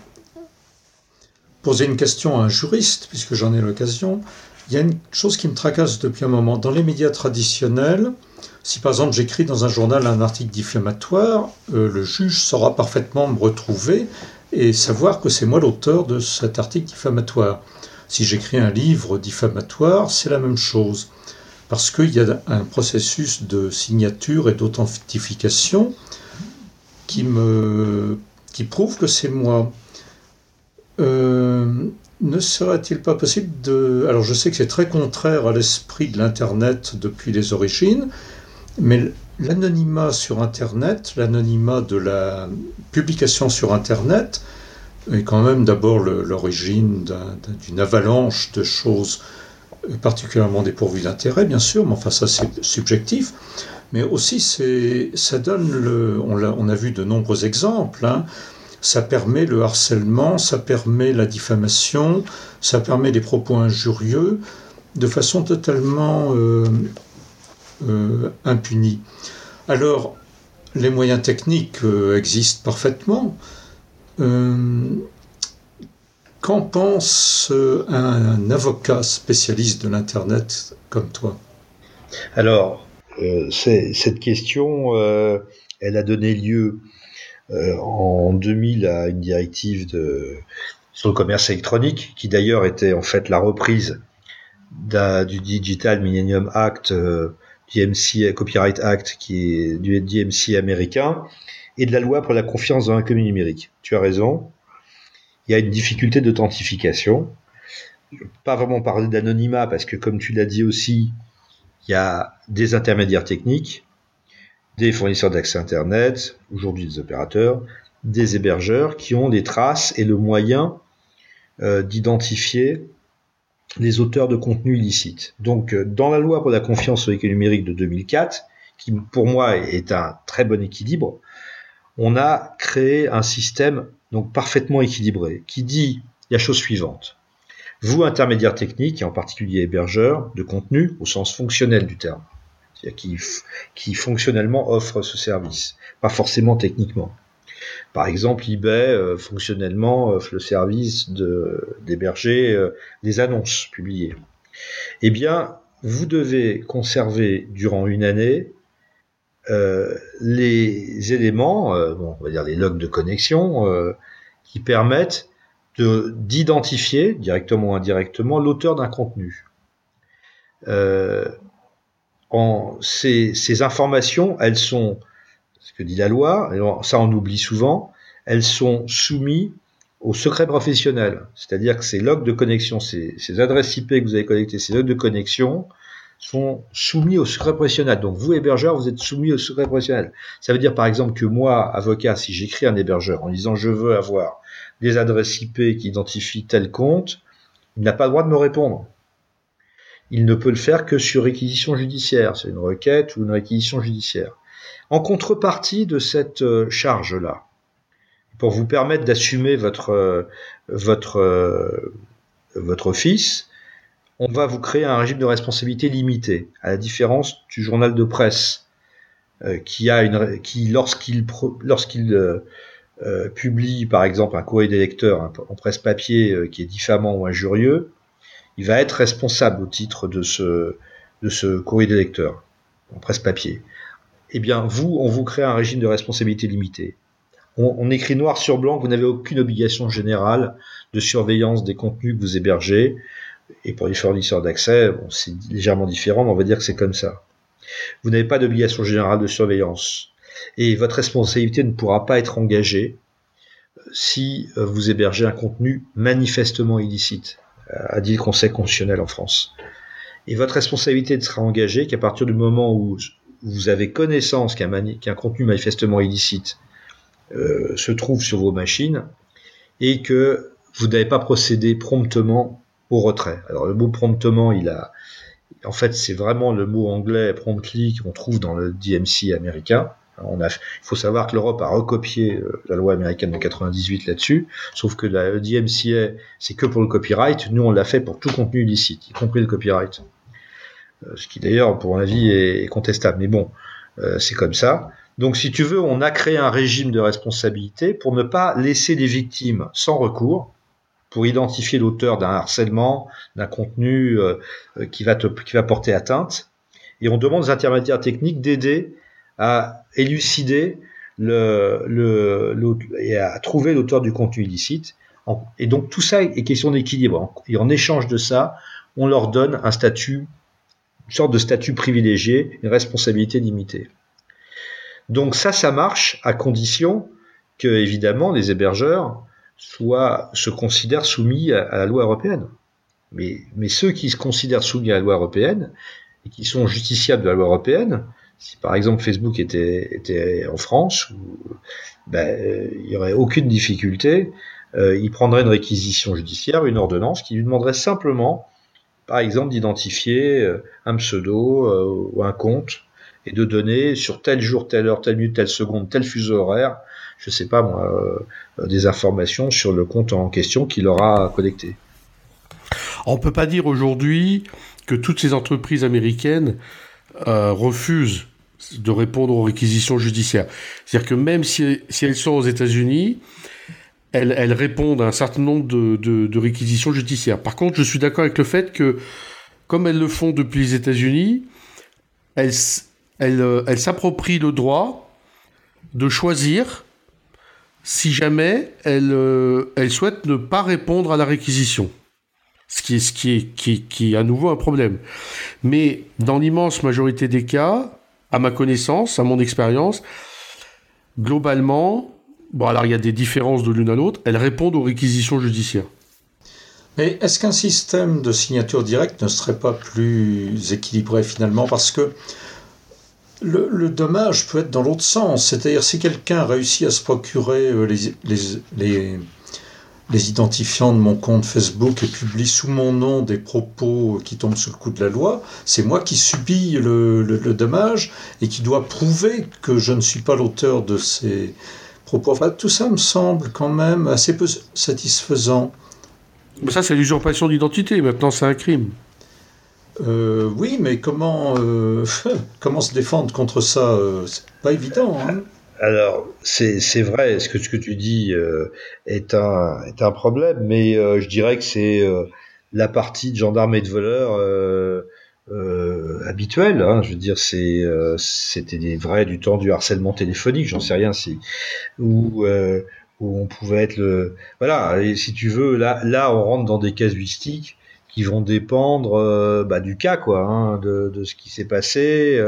poser une question à un juriste, puisque j'en ai l'occasion. Il y a une chose qui me tracasse depuis un moment. Dans les médias traditionnels, si par exemple j'écris dans un journal un article diffamatoire, euh, le juge saura parfaitement me retrouver et savoir que c'est moi l'auteur de cet article diffamatoire. Si j'écris un livre diffamatoire, c'est la même chose. Parce qu'il y a un processus de signature et d'authentification qui, me, qui prouve que c'est moi. Euh, ne serait-il pas possible de... Alors je sais que c'est très contraire à l'esprit de l'Internet depuis les origines, mais l'anonymat sur Internet, l'anonymat de la publication sur Internet, est quand même d'abord l'origine d'une avalanche de choses particulièrement dépourvues d'intérêt, bien sûr, mais enfin ça c'est subjectif. Mais aussi ça donne le... On a, on a vu de nombreux exemples. Hein, ça permet le harcèlement, ça permet la diffamation, ça permet des propos injurieux de façon totalement euh, euh, impunie. Alors, les moyens techniques euh, existent parfaitement. Qu'en pense un, avocat spécialiste de l'Internet comme toi? Alors, cette question, elle a donné lieu en 2000 à une directive sur le commerce électronique, qui d'ailleurs était en fait la reprise du Digital Millennium Act, euh, DMC Copyright Act, du DMC américain, et de la loi pour la confiance dans l'économie numérique. Tu as raison. Il y a une difficulté d'authentification. Pas vraiment parler d'anonymat parce que, comme tu l'as dit aussi, il y a des intermédiaires techniques des fournisseurs d'accès Internet, aujourd'hui des opérateurs, des hébergeurs qui ont des traces et le moyen euh, d'identifier les auteurs de contenus illicites. Donc, euh, dans la loi pour la confiance au numérique de 2004, qui pour moi est un très bon équilibre, on a créé un système donc parfaitement équilibré qui dit la chose suivante. Vous, intermédiaires techniques, et en particulier hébergeurs de contenu au sens fonctionnel du terme, qui, qui fonctionnellement offre ce service, pas forcément techniquement. Par exemple, eBay euh, fonctionnellement offre le service d'héberger euh, des annonces publiées. Eh bien, vous devez conserver durant une année euh, les éléments, euh, bon, on va dire les logs de connexion, euh, qui permettent d'identifier directement ou indirectement l'auteur d'un contenu. Euh, ces, informations, elles sont, ce que dit la loi, ça on oublie souvent, elles sont soumises au secret professionnel. C'est-à-dire que ces logs de connexion, ces, ces, adresses IP que vous avez connectées, ces logs de connexion, sont soumis au secret professionnel. Donc vous, hébergeur, vous êtes soumis au secret professionnel. Ça veut dire par exemple que moi, avocat, si j'écris un hébergeur en disant je veux avoir des adresses IP qui identifient tel compte, il n'a pas le droit de me répondre il ne peut le faire que sur réquisition judiciaire. C'est une requête ou une réquisition judiciaire. En contrepartie de cette euh, charge-là, pour vous permettre d'assumer votre, euh, euh, votre office, on va vous créer un régime de responsabilité limité, à la différence du journal de presse, qui a une, qui lorsqu'il publie par exemple un courrier des lecteurs en presse papier qui est diffamant ou injurieux, il va être responsable au titre de ce, de ce courrier des lecteurs, en presse papier. Eh bien, vous, on vous crée un régime de responsabilité limitée. On, écrit noir sur blanc que vous n'avez aucune obligation générale de surveillance des contenus que vous hébergez. et pour les fournisseurs d'accès, c'est légèrement différent, mais on va dire que c'est comme ça. Vous n'avez pas d'obligation générale de surveillance et votre responsabilité ne pourra pas être engagée si vous hébergez un contenu manifestement illicite, a dit le Conseil constitutionnel en France. Et votre responsabilité sera engagée qu'à partir du moment où vous avez connaissance qu'un contenu manifestement illicite euh, se trouve sur vos machines et que vous n'avez pas procédé promptement au retrait. Alors le mot promptement, il a, en fait, c'est vraiment le mot anglais promptly qu'on trouve dans le DMC américain. On a, il faut savoir que l'Europe a recopié euh, la loi américaine de 98 là-dessus, sauf que la DMCA, c'est que pour le copyright. Nous, on l'a fait pour tout contenu illicite, y compris le copyright. Euh, ce qui d'ailleurs, pour mon avis, est contestable. Mais bon, euh, c'est comme ça. Donc, si tu veux, on a créé un régime de responsabilité pour ne pas laisser les victimes sans recours, pour identifier l'auteur d'un harcèlement, d'un contenu qui, va te, qui va porter atteinte. Et on demande aux intermédiaires techniques d'aider à élucider le, et à trouver l'auteur du contenu illicite. Et donc tout ça est question d'équilibre. Et en échange de ça, on leur donne un statut une sorte de statut privilégié, une responsabilité limitée. Donc ça, ça marche à condition que, évidemment, les hébergeurs soient, se considèrent soumis à, la loi européenne. Mais, mais ceux qui se considèrent soumis à la loi européenne et qui sont justiciables de la loi européenne, si par exemple Facebook était, était en France, ben, il n'y aurait aucune difficulté, euh, il prendrait une réquisition judiciaire, une ordonnance qui lui demanderait simplement par exemple d'identifier euh, un pseudo euh, ou un compte et de donner sur tel jour, telle heure, telle minute, telle seconde, tel fuseau horaire, je sais pas moi, euh, des informations sur le compte en question qu'il aura connecté. On peut pas dire aujourd'hui que toutes ces entreprises américaines refusent de répondre aux réquisitions judiciaires. C'est-à-dire que même si, si elles sont aux États-Unis, elles, répondent à un certain nombre de, réquisitions judiciaires. Par contre, je suis d'accord avec le fait que, comme elles le font depuis les États-Unis, elles, elles, s'approprient le droit de choisir si jamais elles, elles souhaitent ne pas répondre à la réquisition. Ce qui ce qui est, qui, qui est à nouveau un problème. Mais dans l'immense majorité des cas, à ma connaissance, à mon expérience, globalement, Bon, alors il y a des différences de l'une à l'autre. Elles répondent aux réquisitions judiciaires. Mais est-ce qu'un système de signature directe ne serait pas plus équilibré finalement? Parce que le, dommage peut être dans l'autre sens. C'est-à-dire si quelqu'un réussit à se procurer euh, les, les, les, identifiants de mon compte Facebook et publie sous mon nom des propos qui tombent sous le coup de la loi, c'est moi qui subis le, le dommage et qui dois prouver que je ne suis pas l'auteur de ces tout ça me semble quand même assez peu satisfaisant. Ça, c'est l'usurpation d'identité. Maintenant, c'est un crime. Euh, oui, mais comment, euh, [LAUGHS] comment se défendre contre ça? Euh, C'est pas évident. Hein. Alors, c'est vrai, ce que, ce que tu dis est, un, est un problème, mais je dirais que c'est la partie de gendarmes et de voleurs euh, habituel. Hein, je veux dire, euh, c'était des vrais du temps du harcèlement téléphonique. J'en sais rien si où euh, où on pouvait être le voilà. Et si tu veux, là là on rentre dans des casuistiques qui vont dépendre euh, bah, du cas quoi, hein, de, de ce qui s'est passé.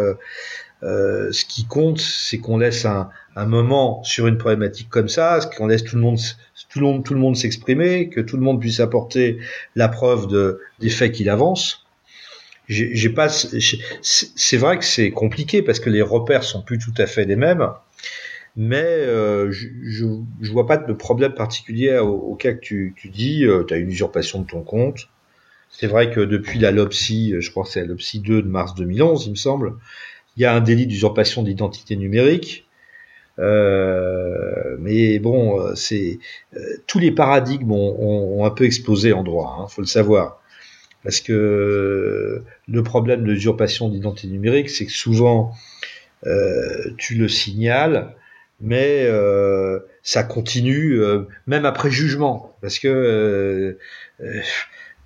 ce qui compte, c'est qu'on laisse un, un, moment sur une problématique comme ça, qu'on laisse tout le monde tout le monde tout le monde s'exprimer, que tout le monde puisse apporter la preuve de, des faits qu'il avance j'ai pas. C'est vrai que c'est compliqué parce que les repères sont plus tout à fait les mêmes, mais euh, je, je, vois pas de problème particulier au, cas que tu, tu dis. Euh, tu as une usurpation de ton compte. C'est vrai que depuis la LOPSI, je crois que c'est la LOPSI 2 de mars 2011, il me semble, il y a un délit d'usurpation d'identité numérique. Euh, mais bon, c'est euh, tous les paradigmes ont, ont, un peu explosé en droit, hein, faut le savoir. Parce que le problème de l'usurpation d'identité numérique, c'est que souvent, euh, tu le signales, mais euh, ça continue euh, même après jugement. Parce que,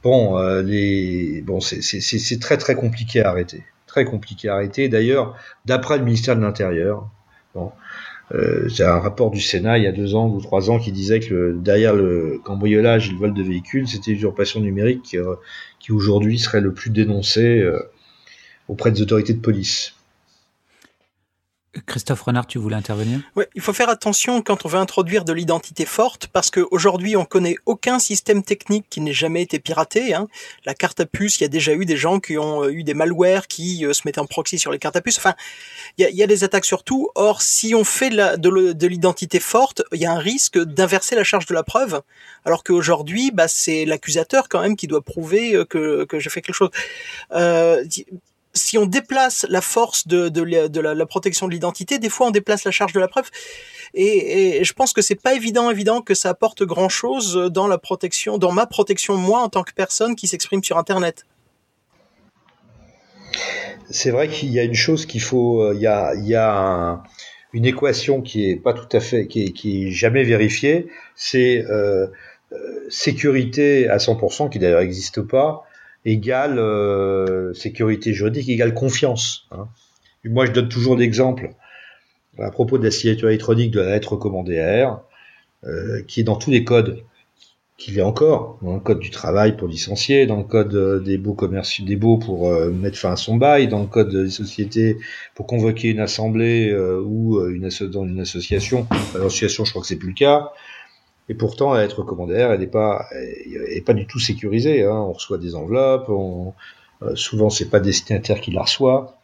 bon, les, bon c'est très très compliqué à arrêter. Très compliqué à arrêter. D'ailleurs, d'après le ministère de l'Intérieur, Euh, J'ai un rapport du Sénat il y a deux ans ou trois ans qui disait que derrière le cambriolage et le vol de véhicules, c'était l'usurpation numérique qui, euh, qui aujourd'hui serait le plus dénoncé euh, auprès des autorités de police. Christophe Renard, tu voulais intervenir? Oui, il faut faire attention quand on veut introduire de l'identité forte, parce qu'aujourd'hui, on connaît aucun système technique qui n'ait jamais été piraté. Hein. La carte à puce, il y a déjà eu des gens qui ont euh, eu des malwares qui euh, se mettaient en proxy sur les cartes à puce. Enfin, il y a, des attaques sur tout. Or, si on fait de l'identité forte, il y a un risque d'inverser la charge de la preuve, alors qu'aujourd'hui, bah, c'est l'accusateur quand même qui doit prouver euh, que, que j'ai fait quelque chose. Euh, si on déplace la force de, de, la, protection de l'identité, des fois on déplace la charge de la preuve. Et, je pense que c'est pas évident, évident que ça apporte grand chose dans protection, ma protection moi en tant que personne qui s'exprime sur Internet. C'est vrai qu'il y a une chose qu'il faut, euh, il y a, une équation qui est pas tout à fait, qui jamais vérifiée, c'est euh, euh sécurité à 100%, qui d'ailleurs n'existe pas, égale euh, sécurité juridique, égale confiance. Hein. Moi, je donne toujours l'exemple à propos de la signature électronique de la lettre recommandée R, euh, qui est dans tous les codes, qu'il est encore, dans le code du travail pour licencier, dans le code euh, des baux commerciaux, des baux pour mettre fin à son bail, dans le code des sociétés pour convoquer une assemblée ou une, dans une association. L'association, je crois que c'est plus le cas. Et pourtant, la lettre commandaire, elle n'est pas, est pas du tout sécurisée. Hein. On reçoit des enveloppes, on, euh, souvent c'est pas destinataire qui la reçoit,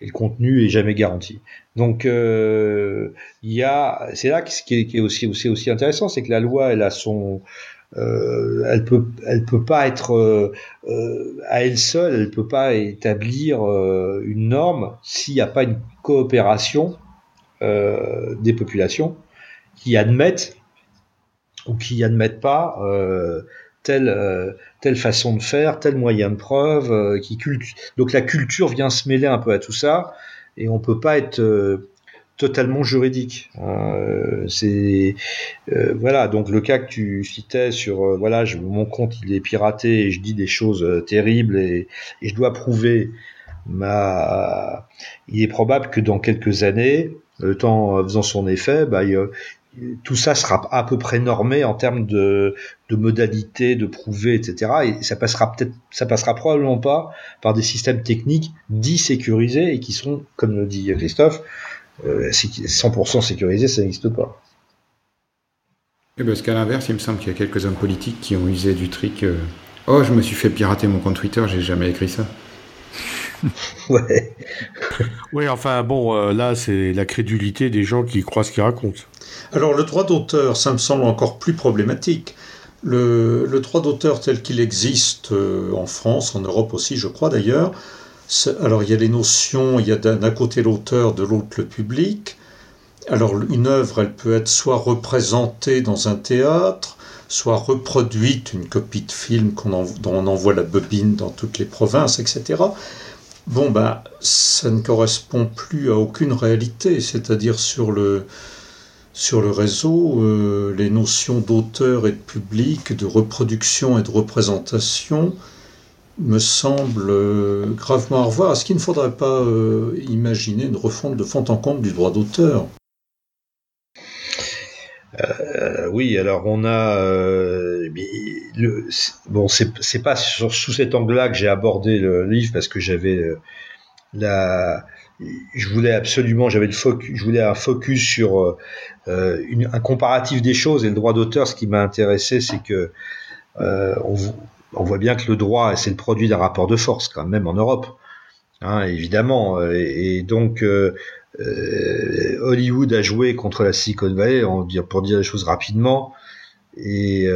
et le contenu est jamais garanti. Donc, euh, y a, c'est là ce qui est, aussi, aussi, aussi intéressant, c'est que la loi, elle a son, euh, elle peut, elle peut pas être euh, euh à elle seule, elle peut pas établir une norme s'il n'y a pas une coopération des populations qui admettent ou qui admettent pas euh, telle euh, telle façon de faire, tel moyen de preuve, euh, qui culte. Donc la culture vient se mêler un peu à tout ça, et on peut pas être totalement juridique. C'est voilà donc le cas que tu citais sur voilà je, mon compte il est piraté et je dis des choses terribles et, et, je dois prouver ma. Il est probable que dans quelques années, le temps faisant son effet, bah, il, tout ça sera à peu près normé en termes de, de modalités, de prouver, etc. Et ça passera peut-être, ça passera probablement pas par des systèmes techniques dits sécurisés et qui sont, comme le dit Christophe, 100% euh, sécurisés, ça n'existe pas. Et parce qu'à l'inverse, il me semble qu'il y a quelques hommes politiques qui ont usé du trick. Euh, oh, je me suis fait pirater mon compte Twitter, j'ai jamais écrit ça. [LAUGHS] ouais. Oui, enfin bon, euh, là c'est la crédulité des gens qui croient ce qu'ils racontent. Alors le droit d'auteur, ça me semble encore plus problématique. Le, droit d'auteur tel qu'il existe euh, en France, en Europe aussi, je crois d'ailleurs, alors il y a les notions, il y a d'un côté l'auteur, de l'autre le public. Alors une œuvre, elle peut être soit représentée dans un théâtre, soit reproduite, une copie de film dont on envoie la bobine dans toutes les provinces, etc. Bon, ben, ça ne correspond plus à aucune réalité, c'est-à-dire sur le, sur le réseau, euh, les notions d'auteur et de public, de reproduction et de représentation me semblent euh, gravement à revoir. Est-ce qu'il ne faudrait pas euh, imaginer une refonte de fond en comble du droit d'auteur? Oui, alors on a bon, c'est pas sous cet angle-là que j'ai abordé le livre parce que j'avais la je voulais absolument, j'avais le focus, je voulais un focus sur euh, euh, un comparatif des choses et le droit d'auteur. Ce qui m'a intéressé, c'est que euh, on, voit bien que le droit, c'est le produit d'un rapport de force, quand même en Europe, hein, évidemment. Et, donc euh, euh, Hollywood a joué contre la Silicon Valley, pour dire les choses rapidement. Et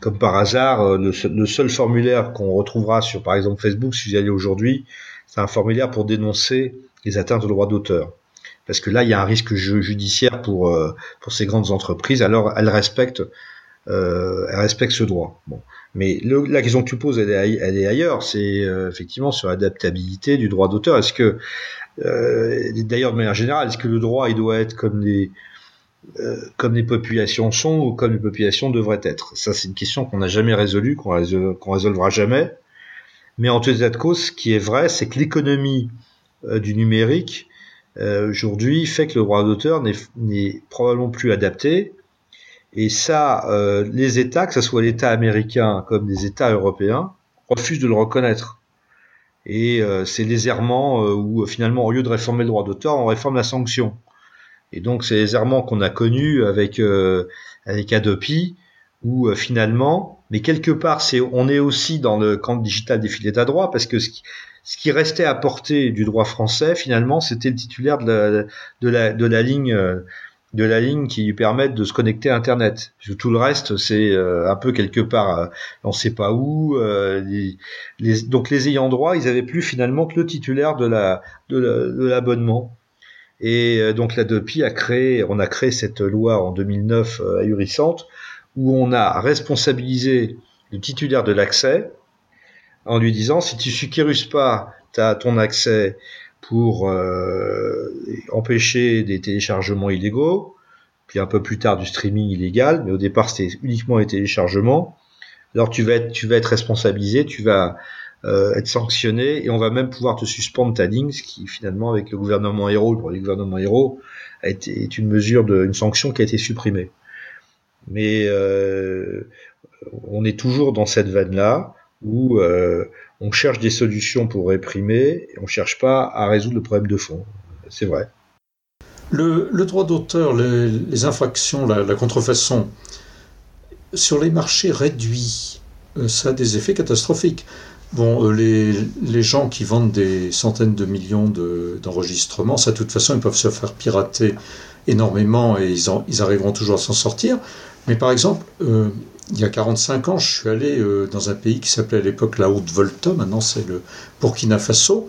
comme par hasard, le, le seul formulaire qu'on retrouvera sur, par exemple, Facebook, si vous y allez aujourd'hui, c'est un formulaire pour dénoncer les atteintes au droit d'auteur. Parce que là, il y a un risque judiciaire pour, euh, pour ces grandes entreprises, alors elles respectent, euh, elles respectent ce droit. Mais la question que tu poses, elle est, elle est ailleurs, c'est euh, effectivement sur l'adaptabilité du droit d'auteur. Est-ce que, d'ailleurs de manière générale, est-ce que le droit, il doit être comme les, comme les populations sont ou comme les populations devraient être? Ça, c'est une question qu'on n'a jamais résolue, qu'on qu'on résolvera jamais. Mais en tout état de cause, ce qui est vrai, c'est que l'économie du numérique euh, aujourd'hui fait que le droit d'auteur n'est probablement plus adapté. Et ça, euh, les États, que ce soit l'État américain comme les États européens, refusent de le reconnaître. Et euh, c'est les errements où finalement, au lieu de réformer le droit d'auteur, on réforme la sanction. Et donc c'est les errements qu'on a connus avec avec Adopi, où finalement, mais quelque part, c'est on est aussi dans le camp digital des filets à droit parce que ce qui, ce qui restait à portée du droit français, finalement, c'était le titulaire de la, de la, de la ligne de la ligne qui lui permettent de se connecter à Internet. Tout le reste, c'est euh, un peu quelque part, euh, on ne sait pas où. Euh, les, donc les ayants droit, ils avaient plus finalement que le titulaire de la de l'abonnement. Et donc la DEPI a créé, on a créé cette loi en 2009 ahurissante où on a responsabilisé le titulaire de l'accès en lui disant si tu sécurises pas as ton accès pour euh, empêcher des téléchargements illégaux, puis un peu plus tard du streaming illégal, mais au départ c'était uniquement les téléchargements. Alors tu vas être, tu vas être responsabilisé, tu vas euh, être sanctionné et on va même pouvoir te suspendre ta ligne, ce qui finalement avec le gouvernement héros, pour le gouvernement héros, a est une mesure de, une sanction qui a été supprimée. Mais euh, on est toujours dans cette veine là où euh, on cherche des solutions pour réprimer, et on cherche pas à résoudre le problème de fond. C'est vrai. Le, droit d'auteur, les, infractions, la, contrefaçon, sur les marchés réduits, euh, ça a des effets catastrophiques. Bon, euh, les, gens qui vendent des centaines de millions d'enregistrements, ça, de toute façon, ils peuvent se faire pirater énormément et ils, ils arriveront toujours à s'en sortir. Mais par exemple, il y a 45 ans, je suis allé euh, dans un pays qui s'appelait à l'époque la Haute-Volta, maintenant c'est le Burkina Faso.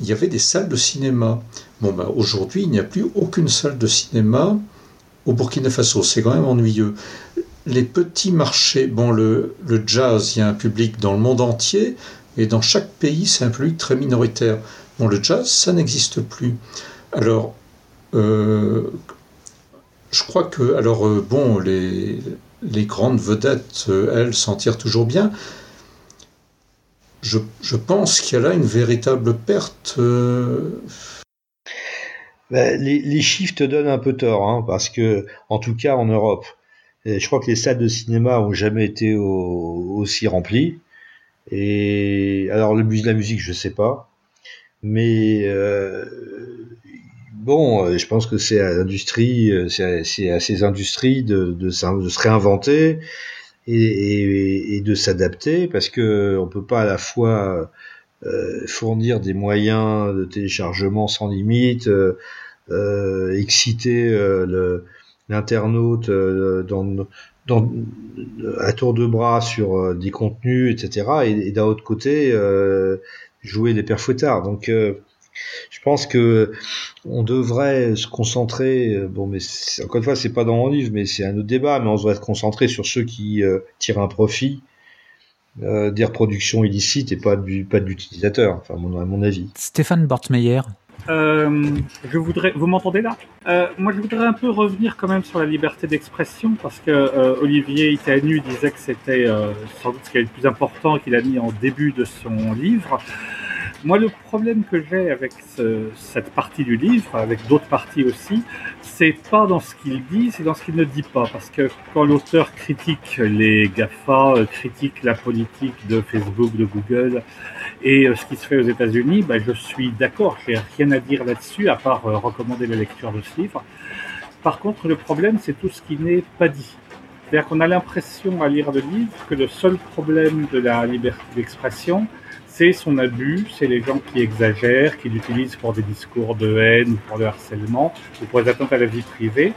Il y avait des salles de cinéma. Bon, bah, aujourd'hui, il n'y a plus aucune salle de cinéma au Burkina Faso. C'est quand même ennuyeux. Les petits marchés, bon, le, jazz, il y a un public dans le monde entier, et dans chaque pays, c'est un public très minoritaire. Le jazz, ça n'existe plus. Alors, euh, je crois que, alors, euh, bon, les, les grandes vedettes, euh, elles, s'en tirent toujours bien. Je, pense qu'il y a là une véritable perte. Euh. Ben, les, chiffres te donnent un peu tort, hein, parce que, en tout cas en Europe, je crois que les salles de cinéma ont jamais été aussi remplies. Et alors le la musique, je sais pas, mais euh, bon, euh, je pense que c'est à l'industrie, euh, c'est à, ces industries de, de, se réinventer et, de s'adapter parce que on peut pas à la fois euh, fournir des moyens de téléchargement sans limite, exciter l'internaute à tour de bras sur des contenus, etc. Et, d'un autre côté, jouer les pères fouettards. Donc je pense que on devrait se concentrer. Euh, bon, mais encore une fois, c'est pas dans mon livre, mais c'est un autre débat. Mais on devrait se concentrer sur ceux qui euh, tirent un profit euh, des reproductions illicites et pas du pas de l'utilisateur. Enfin, à mon avis. Stéphane Bortmeyer. je voudrais, vous m'entendez là? Moi, je voudrais un peu revenir quand même sur la liberté d'expression parce que Olivier Itanu disait que c'était sans doute ce qui est le plus important qu'il a mis en début de son livre. Moi, le problème que j'ai avec cette partie du livre, avec d'autres parties aussi, c'est pas dans ce qu'il dit, c'est dans ce qu'il ne dit pas. Parce que quand l'auteur critique les GAFA, euh, critique la politique de Facebook, de Google et euh, ce qui se fait aux États-Unis, ben, je suis d'accord, j'ai rien à dire là-dessus à part euh, recommander la lecture de ce livre. Par contre, le problème, c'est tout ce qui n'est pas dit. C'est-à-dire qu'on a l'impression à lire le livre que le seul problème de la liberté d'expression, c'est son abus, c'est les gens qui exagèrent, qui l'utilisent pour des discours de haine ou pour le harcèlement ou pour les atteintes à la vie privée.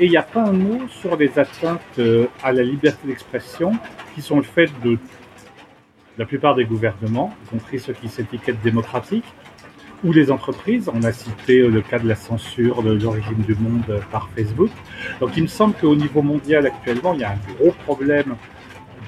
Et il n'y a pas un mot sur les atteintes euh, à la liberté d'expression qui sont le fait de la plupart des gouvernements, y compris ceux qui s'étiquettent démocratiques, ou les entreprises. On a cité euh, le cas de la censure de l'origine du monde euh, par Facebook. Donc il me semble qu'au niveau mondial actuellement, il y a un gros problème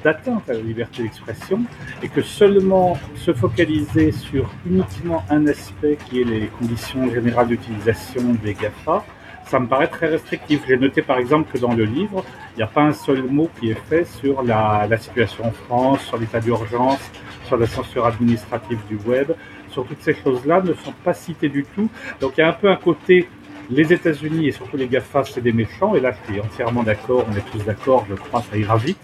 d'atteinte à la liberté d'expression et que seulement se focaliser sur uniquement un aspect qui est les conditions générales d'utilisation des GAFA, ça me paraît très restrictif. J'ai noté par exemple que dans le livre, il n'y a pas un seul mot qui est fait sur la, situation en France, sur l'état d'urgence, sur la censure administrative du web. sur toutes ces choses-là ne sont pas citées du tout. Donc il y a un peu un côté les États-Unis et surtout les GAFA, c'est des méchants, et là je suis entièrement d'accord, on est tous d'accord, je crois, ça ira vite.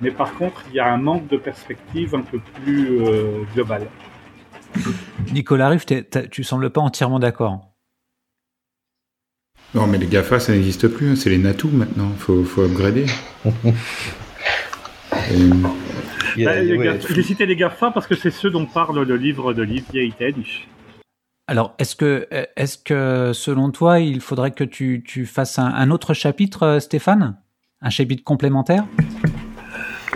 Mais par contre, il y a un manque de perspective un peu plus euh, globale. Nicolas Riff, tu sembles pas entièrement d'accord. Non, mais les GAFA, ça n'existe plus, hein. c'est les NATU maintenant, il faut, faut upgrader. [LAUGHS] J'ai cité les GAFA parce que c'est ceux dont parle le livre de d'Olivier Italisch. Alors, est-ce que, est que, selon toi, il faudrait que tu, tu fasses un, autre chapitre, euh, Stéphane? Un chapitre complémentaire?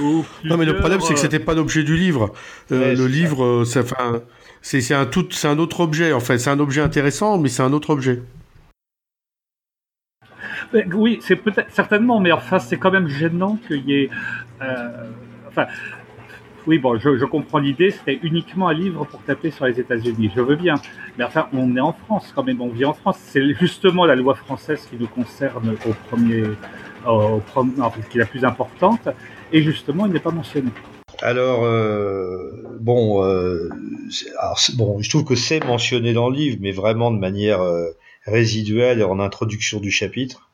Non, mais le problème, c'est que c'était pas l'objet du livre. Euh, le livre, c'est un, tout, c'est un autre objet. En fait, c'est un objet intéressant, mais c'est un autre objet. Oui, c'est peut-être certainement, mais enfin, c'est quand même gênant qu'il y ait. Euh, enfin, oui, bon, je, comprends l'idée, c'était uniquement un livre pour taper sur les États-Unis. Je veux bien. Mais enfin, on est en France quand même, on vit en France. C'est justement la loi française qui nous concerne au premier, au, qui est la plus importante. Et justement, il n'est pas mentionné. Alors, euh, bon, euh, bon, je trouve que c'est mentionné dans le livre, mais vraiment de manière euh, résiduelle et en introduction du chapitre.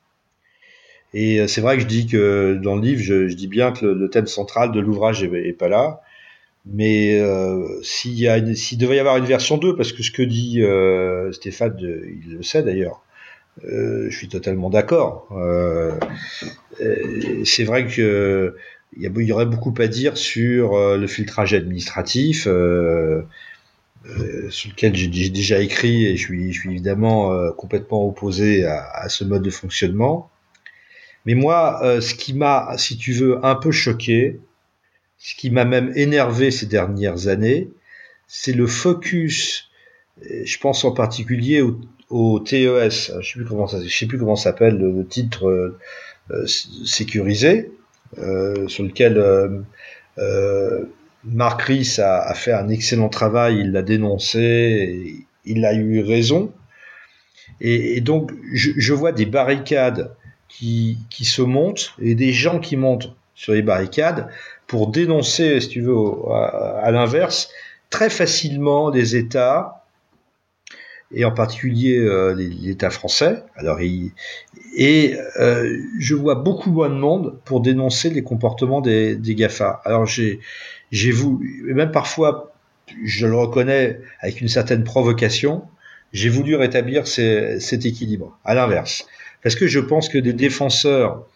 Et c'est vrai que je dis que dans le livre, je, dis bien que le, thème central de l'ouvrage est, pas là. Mais s'il s'il devait y avoir une version 2, parce que ce que dit Stéphane, il le sait d'ailleurs, je suis totalement d'accord. C'est vrai que il y, y, aurait beaucoup à dire sur le filtrage administratif, sur lequel j'ai déjà écrit et je suis, je suis évidemment complètement opposé à, à, ce mode de fonctionnement. Mais moi, euh, ce qui m'a, si tu veux, un peu choqué, ce qui m'a même énervé ces dernières années, c'est le focus. Je pense en particulier au, TES. Je sais plus comment ça, je sais plus comment s'appelle le, titre euh, euh, sécurisé, sur lequel Marc Ries a, fait un excellent travail. Il l'a dénoncé. il a eu raison. Et, donc, je, vois des barricades qui, qui se montent et des gens qui montent sur les barricades pour dénoncer, si tu veux, à, l'inverse, très facilement des États, et en particulier euh, l'État français. Alors, et euh, je vois beaucoup moins de monde pour dénoncer les comportements des, des GAFA. Alors, j'ai, j'ai voulu, même parfois, je le reconnais avec une certaine provocation, j'ai voulu rétablir cet équilibre. À l'inverse, parce que je pense que des défenseurs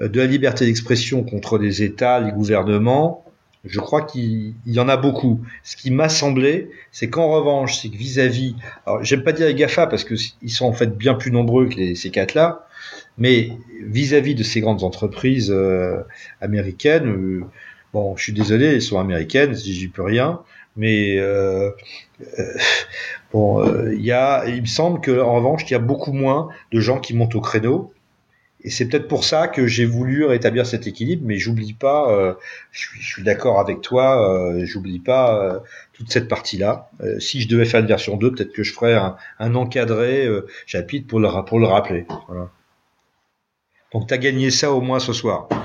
euh, de la liberté d'expression contre les États, les gouvernements, je crois qu'il y en a beaucoup. Ce qui m'a semblé, c'est qu'en revanche, c'est que vis-à-vis, alors j'aime pas dire les GAFA parce qu'ils sont en fait bien plus nombreux que ces quatre-là, mais vis-à-vis de ces grandes entreprises euh, américaines, euh, bon, je suis désolé, elles sont américaines, j'y peux rien, mais euh, Bon, il il me semble qu'en revanche, il y a beaucoup moins de gens qui montent au créneau. Et c'est peut-être pour ça que j'ai voulu rétablir cet équilibre, mais j'oublie pas, euh, je suis, d'accord avec toi, euh, j'oublie pas euh, toute cette partie-là. si je devais faire une version 2, peut-être que je ferais un, un encadré chapitre pour le, pour le rappeler. Voilà. Donc tu as gagné ça au moins ce soir. [LAUGHS]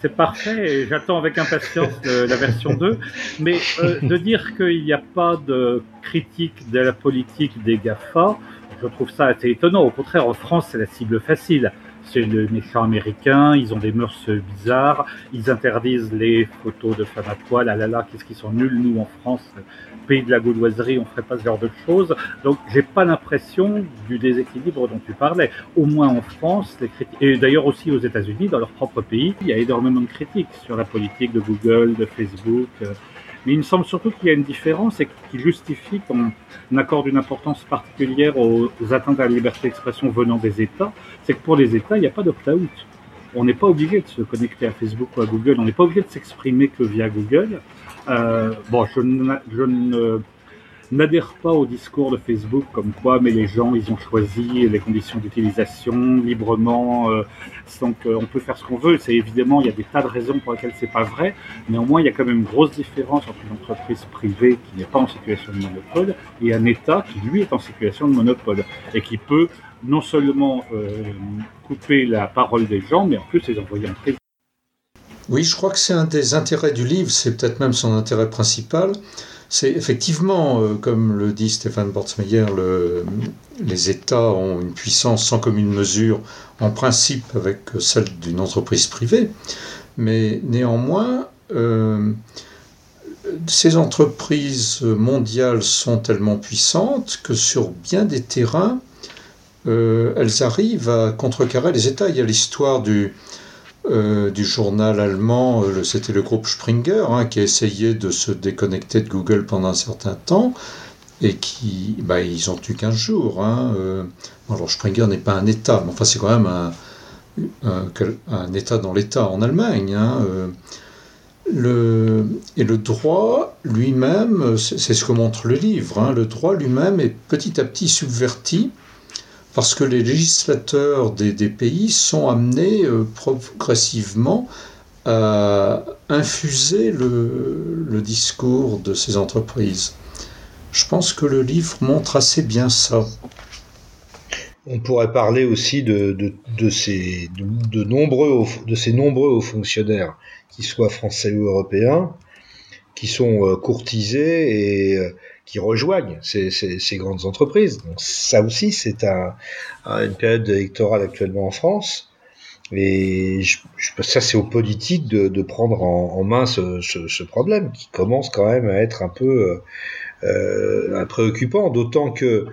C'est parfait j'attends avec impatience la version 2. Mais euh, de dire qu'il n'y a pas de critique de la politique des GAFA, je trouve ça assez étonnant. Au contraire, en France, c'est la cible facile c'est le méchant américain, ils ont des mœurs bizarres, ils interdisent les photos de femmes à poil, ah là là, qu'est-ce qu'ils sont nuls, nous en France, pays de la gauloiserie, on ferait pas ce genre de choses. Donc j'ai pas l'impression du déséquilibre dont tu parlais. Au moins en France, les critiques, et d'ailleurs aussi aux États-Unis, dans leur propre pays, il y a énormément de critiques sur la politique de Google, de Facebook. Mais il me semble surtout qu'il y a une différence et qui justifie qu'on accorde une importance particulière aux, atteintes à la liberté d'expression venant des États. C'est que pour les États, il n'y a pas d'opt-out. On n'est pas obligé de se connecter à Facebook ou à Google. On n'est pas obligé de s'exprimer que via Google. Euh, bon, je, je ne n'adhère pas au discours de Facebook comme quoi, mais les gens, ils ont choisi les conditions d'utilisation librement, euh, donc euh, on peut faire ce qu'on veut. C'est évidemment, il y a des tas de raisons pour lesquelles c'est pas vrai. Néanmoins, il y a quand même une grosse différence entre une entreprise privée qui n'est pas en situation de monopole et un État qui lui est en situation de monopole et qui peut non seulement euh, couper la parole des gens, mais en plus les envoyer en prison. Oui, je crois que c'est un des intérêts du livre, c'est peut-être même son intérêt principal, C'est effectivement, euh, comme le dit Stéphane Bortsmeyer, les États ont une puissance sans commune mesure, en principe avec celle d'une entreprise privée, mais néanmoins, euh, ces entreprises mondiales sont tellement puissantes que sur bien des terrains, euh, elles arrivent à contrecarrer les États. Il y a l'histoire du, euh, du journal allemand, euh, c'était le groupe Springer, hein, qui a essayé de se déconnecter de Google pendant un certain temps et qui, bah, ils ont eu 15 jours. Hein, alors Springer n'est pas un État, mais enfin c'est quand même un, État dans l'État en Allemagne. Hein, et le droit lui-même, c'est ce que montre le livre, le droit lui-même est petit à petit subverti parce que les législateurs des, pays sont amenés euh, progressivement à infuser le, discours de ces entreprises. Je pense que le livre montre assez bien ça. On pourrait parler aussi de, ces, nombreux, de ces nombreux hauts fonctionnaires, qu'ils soient français ou européens, qui sont euh, courtisés et euh, qui rejoignent ces, grandes entreprises. Donc ça aussi, c'est un, une période électorale actuellement en France. Et je, ça, c'est aux politiques de, de prendre en, main ce, ce, problème qui commence quand même à être un peu euh, euh préoccupant, d'autant que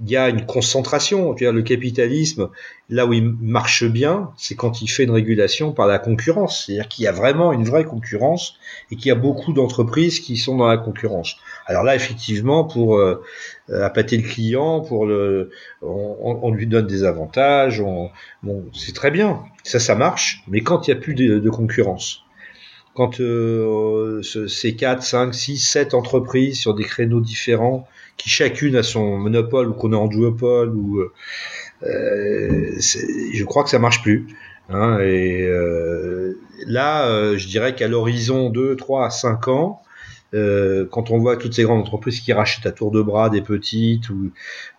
il y a une concentration. le capitalisme, là où il marche bien, c'est quand il fait une régulation par la concurrence. C'est-à-dire qu'il y a vraiment une vraie concurrence et qu'il y a beaucoup d'entreprises qui sont dans la concurrence. Alors là, effectivement, pour euh, appâter le client, pour le, on, lui donne des avantages. bon, c'est très bien, ça, ça marche. Mais quand il n'y a plus de, concurrence, quand euh, c'est 4, 5, 6, 7 entreprises sur des créneaux différents qui chacune a son monopole ou qu'on est en duopole ou euh, euh je crois que ça marche plus. Hein, et euh, là, euh, je dirais qu'à l'horizon 2, 3, 5 ans, euh, quand on voit toutes ces grandes entreprises qui rachètent à tour de bras des petites, ou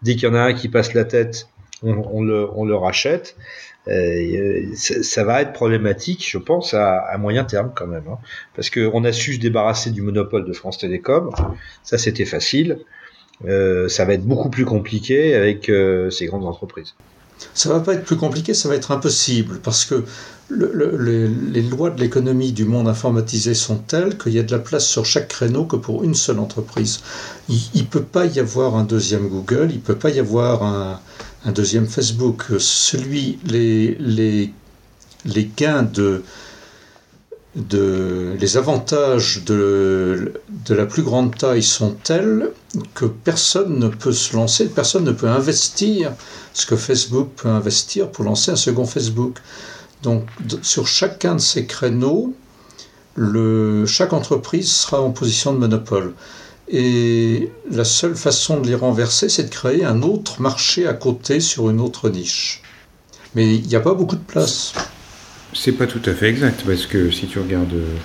dès qu'il y en a un qui passe la tête, on, le, on le, rachète. Euh, ça, va être problématique, je pense, à, à moyen terme quand même, hein, parce qu'on a su se débarrasser du monopole de France Télécom, ça c'était facile. Euh, ça va être beaucoup plus compliqué avec euh, ces grandes entreprises. Ça va pas être plus compliqué, ça va être impossible parce que les lois de l'économie du monde informatisé sont telles qu'il y a de la place sur chaque créneau que pour une seule entreprise. Il ne peut pas y avoir un deuxième Google, il ne peut pas y avoir un, un deuxième Facebook. Celui, les, les, les gains de, les avantages de, la plus grande taille sont tels que personne ne peut se lancer, personne ne peut investir ce que Facebook peut investir pour lancer un second Facebook. Donc sur chacun de ces créneaux, chaque entreprise sera en position de monopole. Et la seule façon de les renverser, c'est de créer un autre marché à côté sur une autre niche. Mais il n'y a pas beaucoup de place. C'est pas tout à fait exact, parce que si tu regardes euh,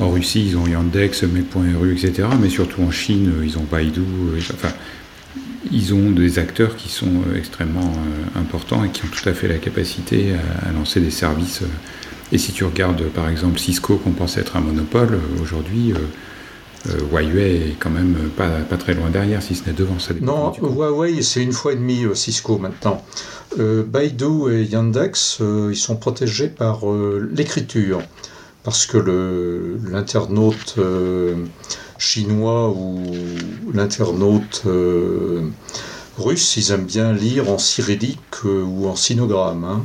en Russie, ils ont Yandex, Mes.ru, etc. Mais surtout en Chine, euh, ils ont Baidu. Euh, enfin, ils ont des acteurs qui sont extrêmement importants et qui ont tout à fait la capacité à, lancer des services. Et si tu regardes par exemple Cisco, qu'on pensait être un monopole, aujourd'hui, Huawei est quand même pas, pas, très loin derrière, si ce n'est devant. Ça non, Huawei, c'est une fois et demie Cisco maintenant. Euh, Baidu et Yandex, euh, ils sont protégés par euh, l'écriture, parce que l'internaute chinois ou l'internaute russe, ils aiment bien lire en cyrillique ou en sinogramme. Hein.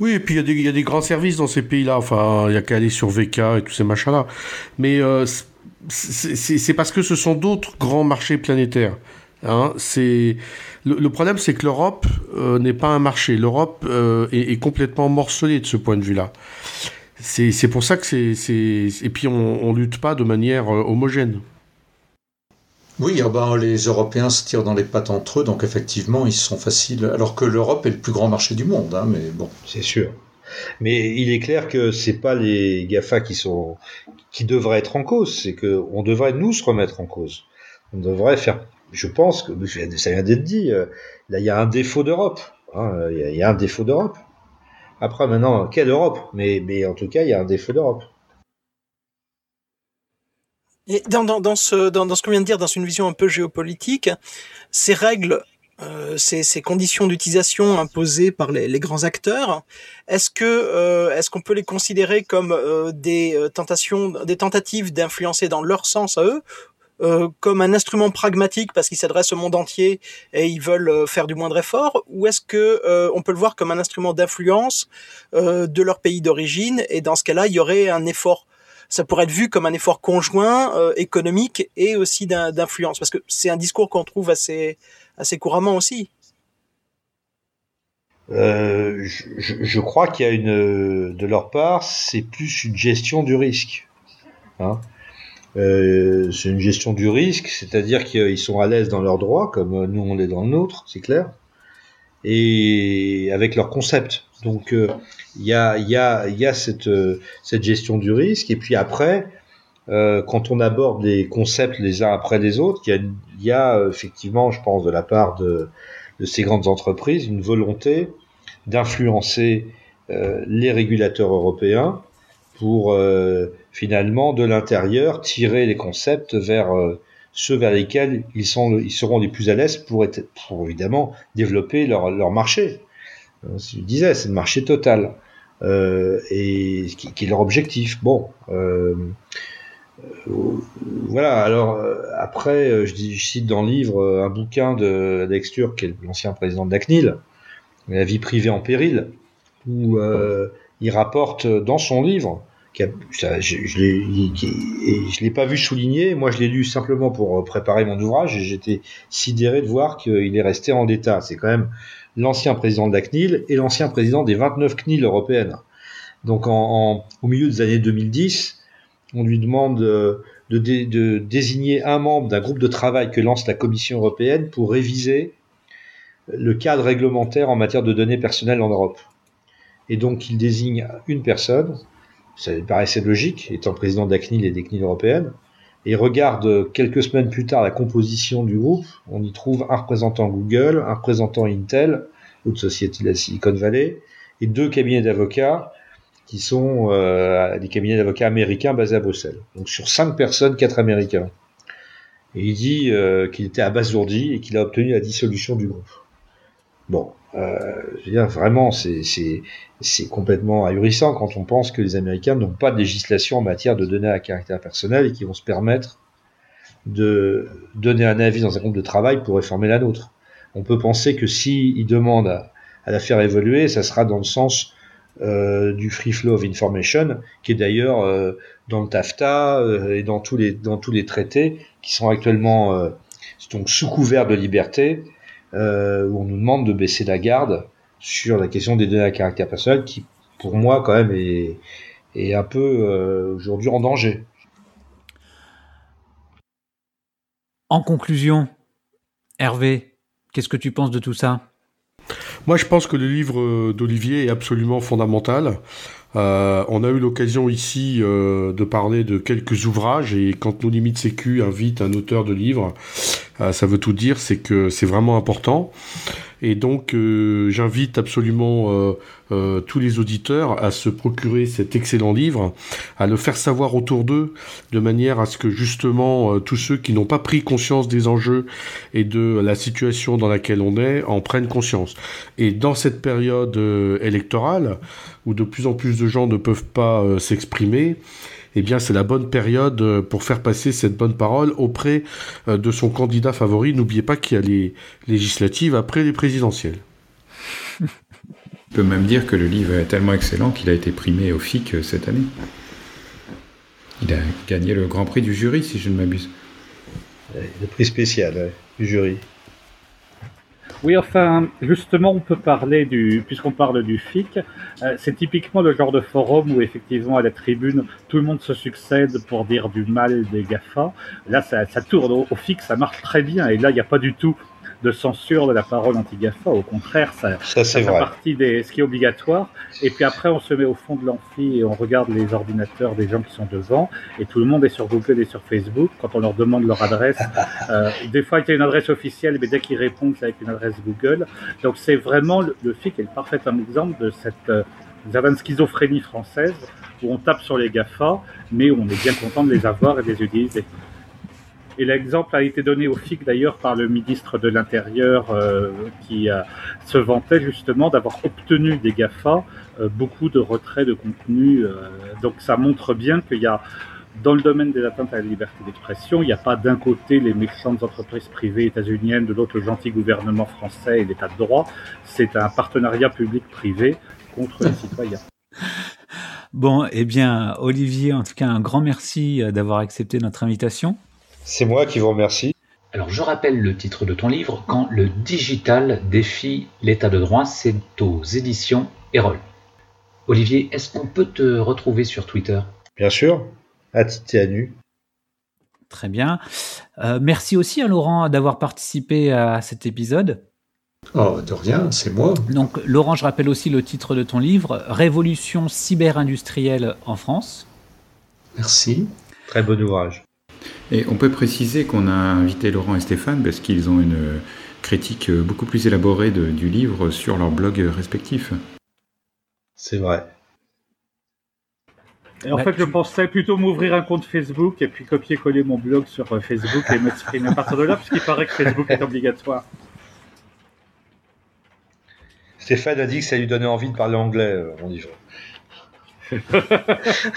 Oui, et puis il y, a des grands services dans ces pays-là. Enfin, il n'y a qu'à aller sur VK et tous ces machins-là. Mais c'est parce que ce sont d'autres grands marchés planétaires. Hein, c'est le, problème, c'est que l'Europe euh, n'est pas un marché. L'Europe euh, est, complètement morcelée de ce point de vue-là. C'est pour ça que c'est et puis on, ne lutte pas de manière euh, homogène. Oui, ah ben, les Européens se tirent dans les pattes entre eux, donc effectivement, ils sont faciles. Alors que l'Europe est le plus grand marché du monde, hein, mais bon. C'est sûr. Mais il est clair que c'est pas les Gafa qui sont qui devraient être en cause, c'est que on devrait nous se remettre en cause. On devrait faire je pense que ça vient d'être dit. Euh, là, il y a un défaut d'Europe. Hein, il y, a un défaut d'Europe. Après, maintenant, quelle Europe? Mais, mais en tout cas, il y a un défaut d'Europe. Et dans, dans, dans, ce, dans, dans ce qu'on vient de dire, dans une vision un peu géopolitique, ces règles euh, ces, ces, conditions d'utilisation imposées par les, les, grands acteurs, est-ce que euh, est-ce qu'on peut les considérer comme euh, des euh, tentations, des tentatives d'influencer dans leur sens à eux, euh, comme un instrument pragmatique parce qu'ils s'adressent au monde entier et ils veulent faire du moindre effort, ou est-ce que on peut le voir comme un instrument d'influence de leur pays d'origine et dans ce cas-là il y aurait un effort? Ça pourrait être vu comme un effort conjoint économique et aussi d'influence parce que c'est un discours qu'on trouve assez assez couramment aussi. Euh, je, crois qu'il y a une, de leur part, c'est plus une gestion du risque. Hein euh, c'est une gestion du risque, c'est-à-dire qu'ils sont à l'aise dans leurs droits, comme nous on est dans le nôtre, c'est clair, et avec leur concept. Donc euh, il y, a, y, a, y a cette, gestion du risque, et puis après, euh, quand on aborde les concepts les uns après les autres, il y a, il y a euh, effectivement, je pense, de la part de, ces grandes entreprises, une volonté d'influencer euh, les régulateurs européens pour euh, finalement de l'intérieur tirer les concepts vers ceux vers lesquels ils, sont, ils seront les plus à l'aise pour évidemment développer leur, leur marché. Je disais, c'est le marché total. et qui, qui, est leur objectif. Bon, voilà, alors euh, après, euh, je, je, cite dans le livre euh, un bouquin de Dextur, qui est l'ancien président de la CNIL, La vie privée en péril, où euh, il rapporte dans son livre, qui a, je ne l'ai pas vu souligner, moi je l'ai lu simplement pour préparer mon ouvrage, et j'étais sidéré de voir qu'il est resté en l'état. C'est quand même l'ancien président de la CNIL et l'ancien président des 29 CNIL européennes. Donc en, en, au milieu des années 2010, on lui demande de, de, désigner un membre d'un groupe de travail que lance la Commission européenne pour réviser le cadre réglementaire en matière de données personnelles en Europe. Et donc il désigne une personne, ça paraissait logique, étant président d'ACNIL et des CNIL européennes, et regarde quelques semaines plus tard la composition du groupe, on y trouve un représentant Google, un représentant Intel, de société de la Silicon Valley, et deux cabinets d'avocats qui sont euh, des cabinets d'avocats américains basés à Bruxelles. Donc sur cinq personnes, quatre américains. Et il dit euh, qu'il était abasourdi et qu'il a obtenu la dissolution du groupe. Bon, euh, je veux dire, vraiment, c'est complètement ahurissant quand on pense que les Américains n'ont pas de législation en matière de données à caractère personnel et qui vont se permettre de donner un avis dans un groupe de travail pour réformer la nôtre. On peut penser que s'ils si demandent à, à la faire évoluer, ça sera dans le sens euh, du Free Flow of Information, qui est d'ailleurs euh, dans le TAFTA euh, et dans tous les traités qui sont actuellement sous couvert de liberté, où on nous demande de baisser la garde sur la question des données à caractère personnel, qui pour moi quand même est un peu aujourd'hui en danger. En conclusion, Hervé, qu'est-ce que tu penses de tout ça? Moi, je pense que le livre d'Olivier est absolument fondamental. Euh, on a eu l'occasion ici euh, de parler de quelques ouvrages et quand nos limites sécu invite un auteur de livre, euh, ça veut tout dire, c'est que c'est vraiment important. Et donc, euh, j'invite absolument euh, euh, tous les auditeurs à se procurer cet excellent livre, à le faire savoir autour d'eux, de manière à ce que justement tous ceux qui n'ont pas pris conscience des enjeux et de la situation dans laquelle on est en prennent conscience. Et dans cette période électorale, où de plus en plus de gens ne peuvent pas s'exprimer, eh bien c'est la bonne période euh, pour faire passer cette bonne parole auprès euh, de son candidat favori. N'oubliez pas qu'il y a les législatives après les présidentielles. On peut même dire que le livre est tellement excellent qu'il a été primé au FIC euh, cette année. Il a gagné le grand prix du jury, si je ne m'abuse. Le prix spécial du jury. Oui, enfin, justement, on peut parler du, puisqu'on parle du FIC, euh, c'est typiquement le genre de forum où effectivement à la tribune, tout le monde se succède pour dire du mal des GAFA. Là, ça, ça tourne au, au FIC, ça marche très bien, et là, il n'y a pas du tout de censure de la parole anti-GAFA. Au contraire, ça, ça, ça fait vrai. partie des ce qui est obligatoire. Et puis après, on se met au fond de l'amphi et on regarde les ordinateurs des gens qui sont devant. Et tout le monde est sur Google et sur Facebook. Quand on leur demande leur adresse, [LAUGHS] euh, des fois, il y a une adresse officielle, mais dès qu'ils répondent, c'est avec une adresse Google. Donc c'est vraiment le, le FIC est le parfait exemple de cette certaine schizophrénie française où on tape sur les GAFA, mais on est bien content de les avoir et de les utiliser. Et l'exemple a été donné au FIC d'ailleurs par le ministre de l'Intérieur euh, qui euh, se vantait justement d'avoir obtenu des GAFA euh, beaucoup de retraits de contenu. Euh, donc ça montre bien qu'il y a dans le domaine des atteintes à la liberté d'expression, il n'y a pas d'un côté les méchantes entreprises privées états-uniennes, de l'autre le gentil gouvernement français et l'état de droit. C'est un partenariat public-privé contre les citoyens. [LAUGHS] Bon, eh bien, Olivier, en tout cas, un grand merci d'avoir accepté notre invitation. C'est moi qui vous remercie. Alors, je rappelle le titre de ton livre, Quand le digital défie l'état de droit, c'est aux éditions Erol. Olivier, est-ce qu'on peut te retrouver sur Twitter? Bien sûr, à nu. Très bien. Euh, merci aussi à Laurent d'avoir participé à cet épisode. Oh, de rien, c'est moi. Donc, Laurent, je rappelle aussi le titre de ton livre, Révolution cyber-industrielle en France. Merci. Très bon ouvrage. Et on peut préciser qu'on a invité Laurent et Stéphane parce qu'ils ont une critique beaucoup plus élaborée de, du livre sur leur blog respectifs. C'est vrai. Et en Bah, fait, je pensais plutôt m'ouvrir un compte Facebook et puis copier-coller mon blog sur euh, Facebook et m'exprimer à partir de là, puisqu'il paraît que Facebook est obligatoire. Stéphane a dit que ça lui donnait envie de parler anglais, euh, mon livre. [LAUGHS]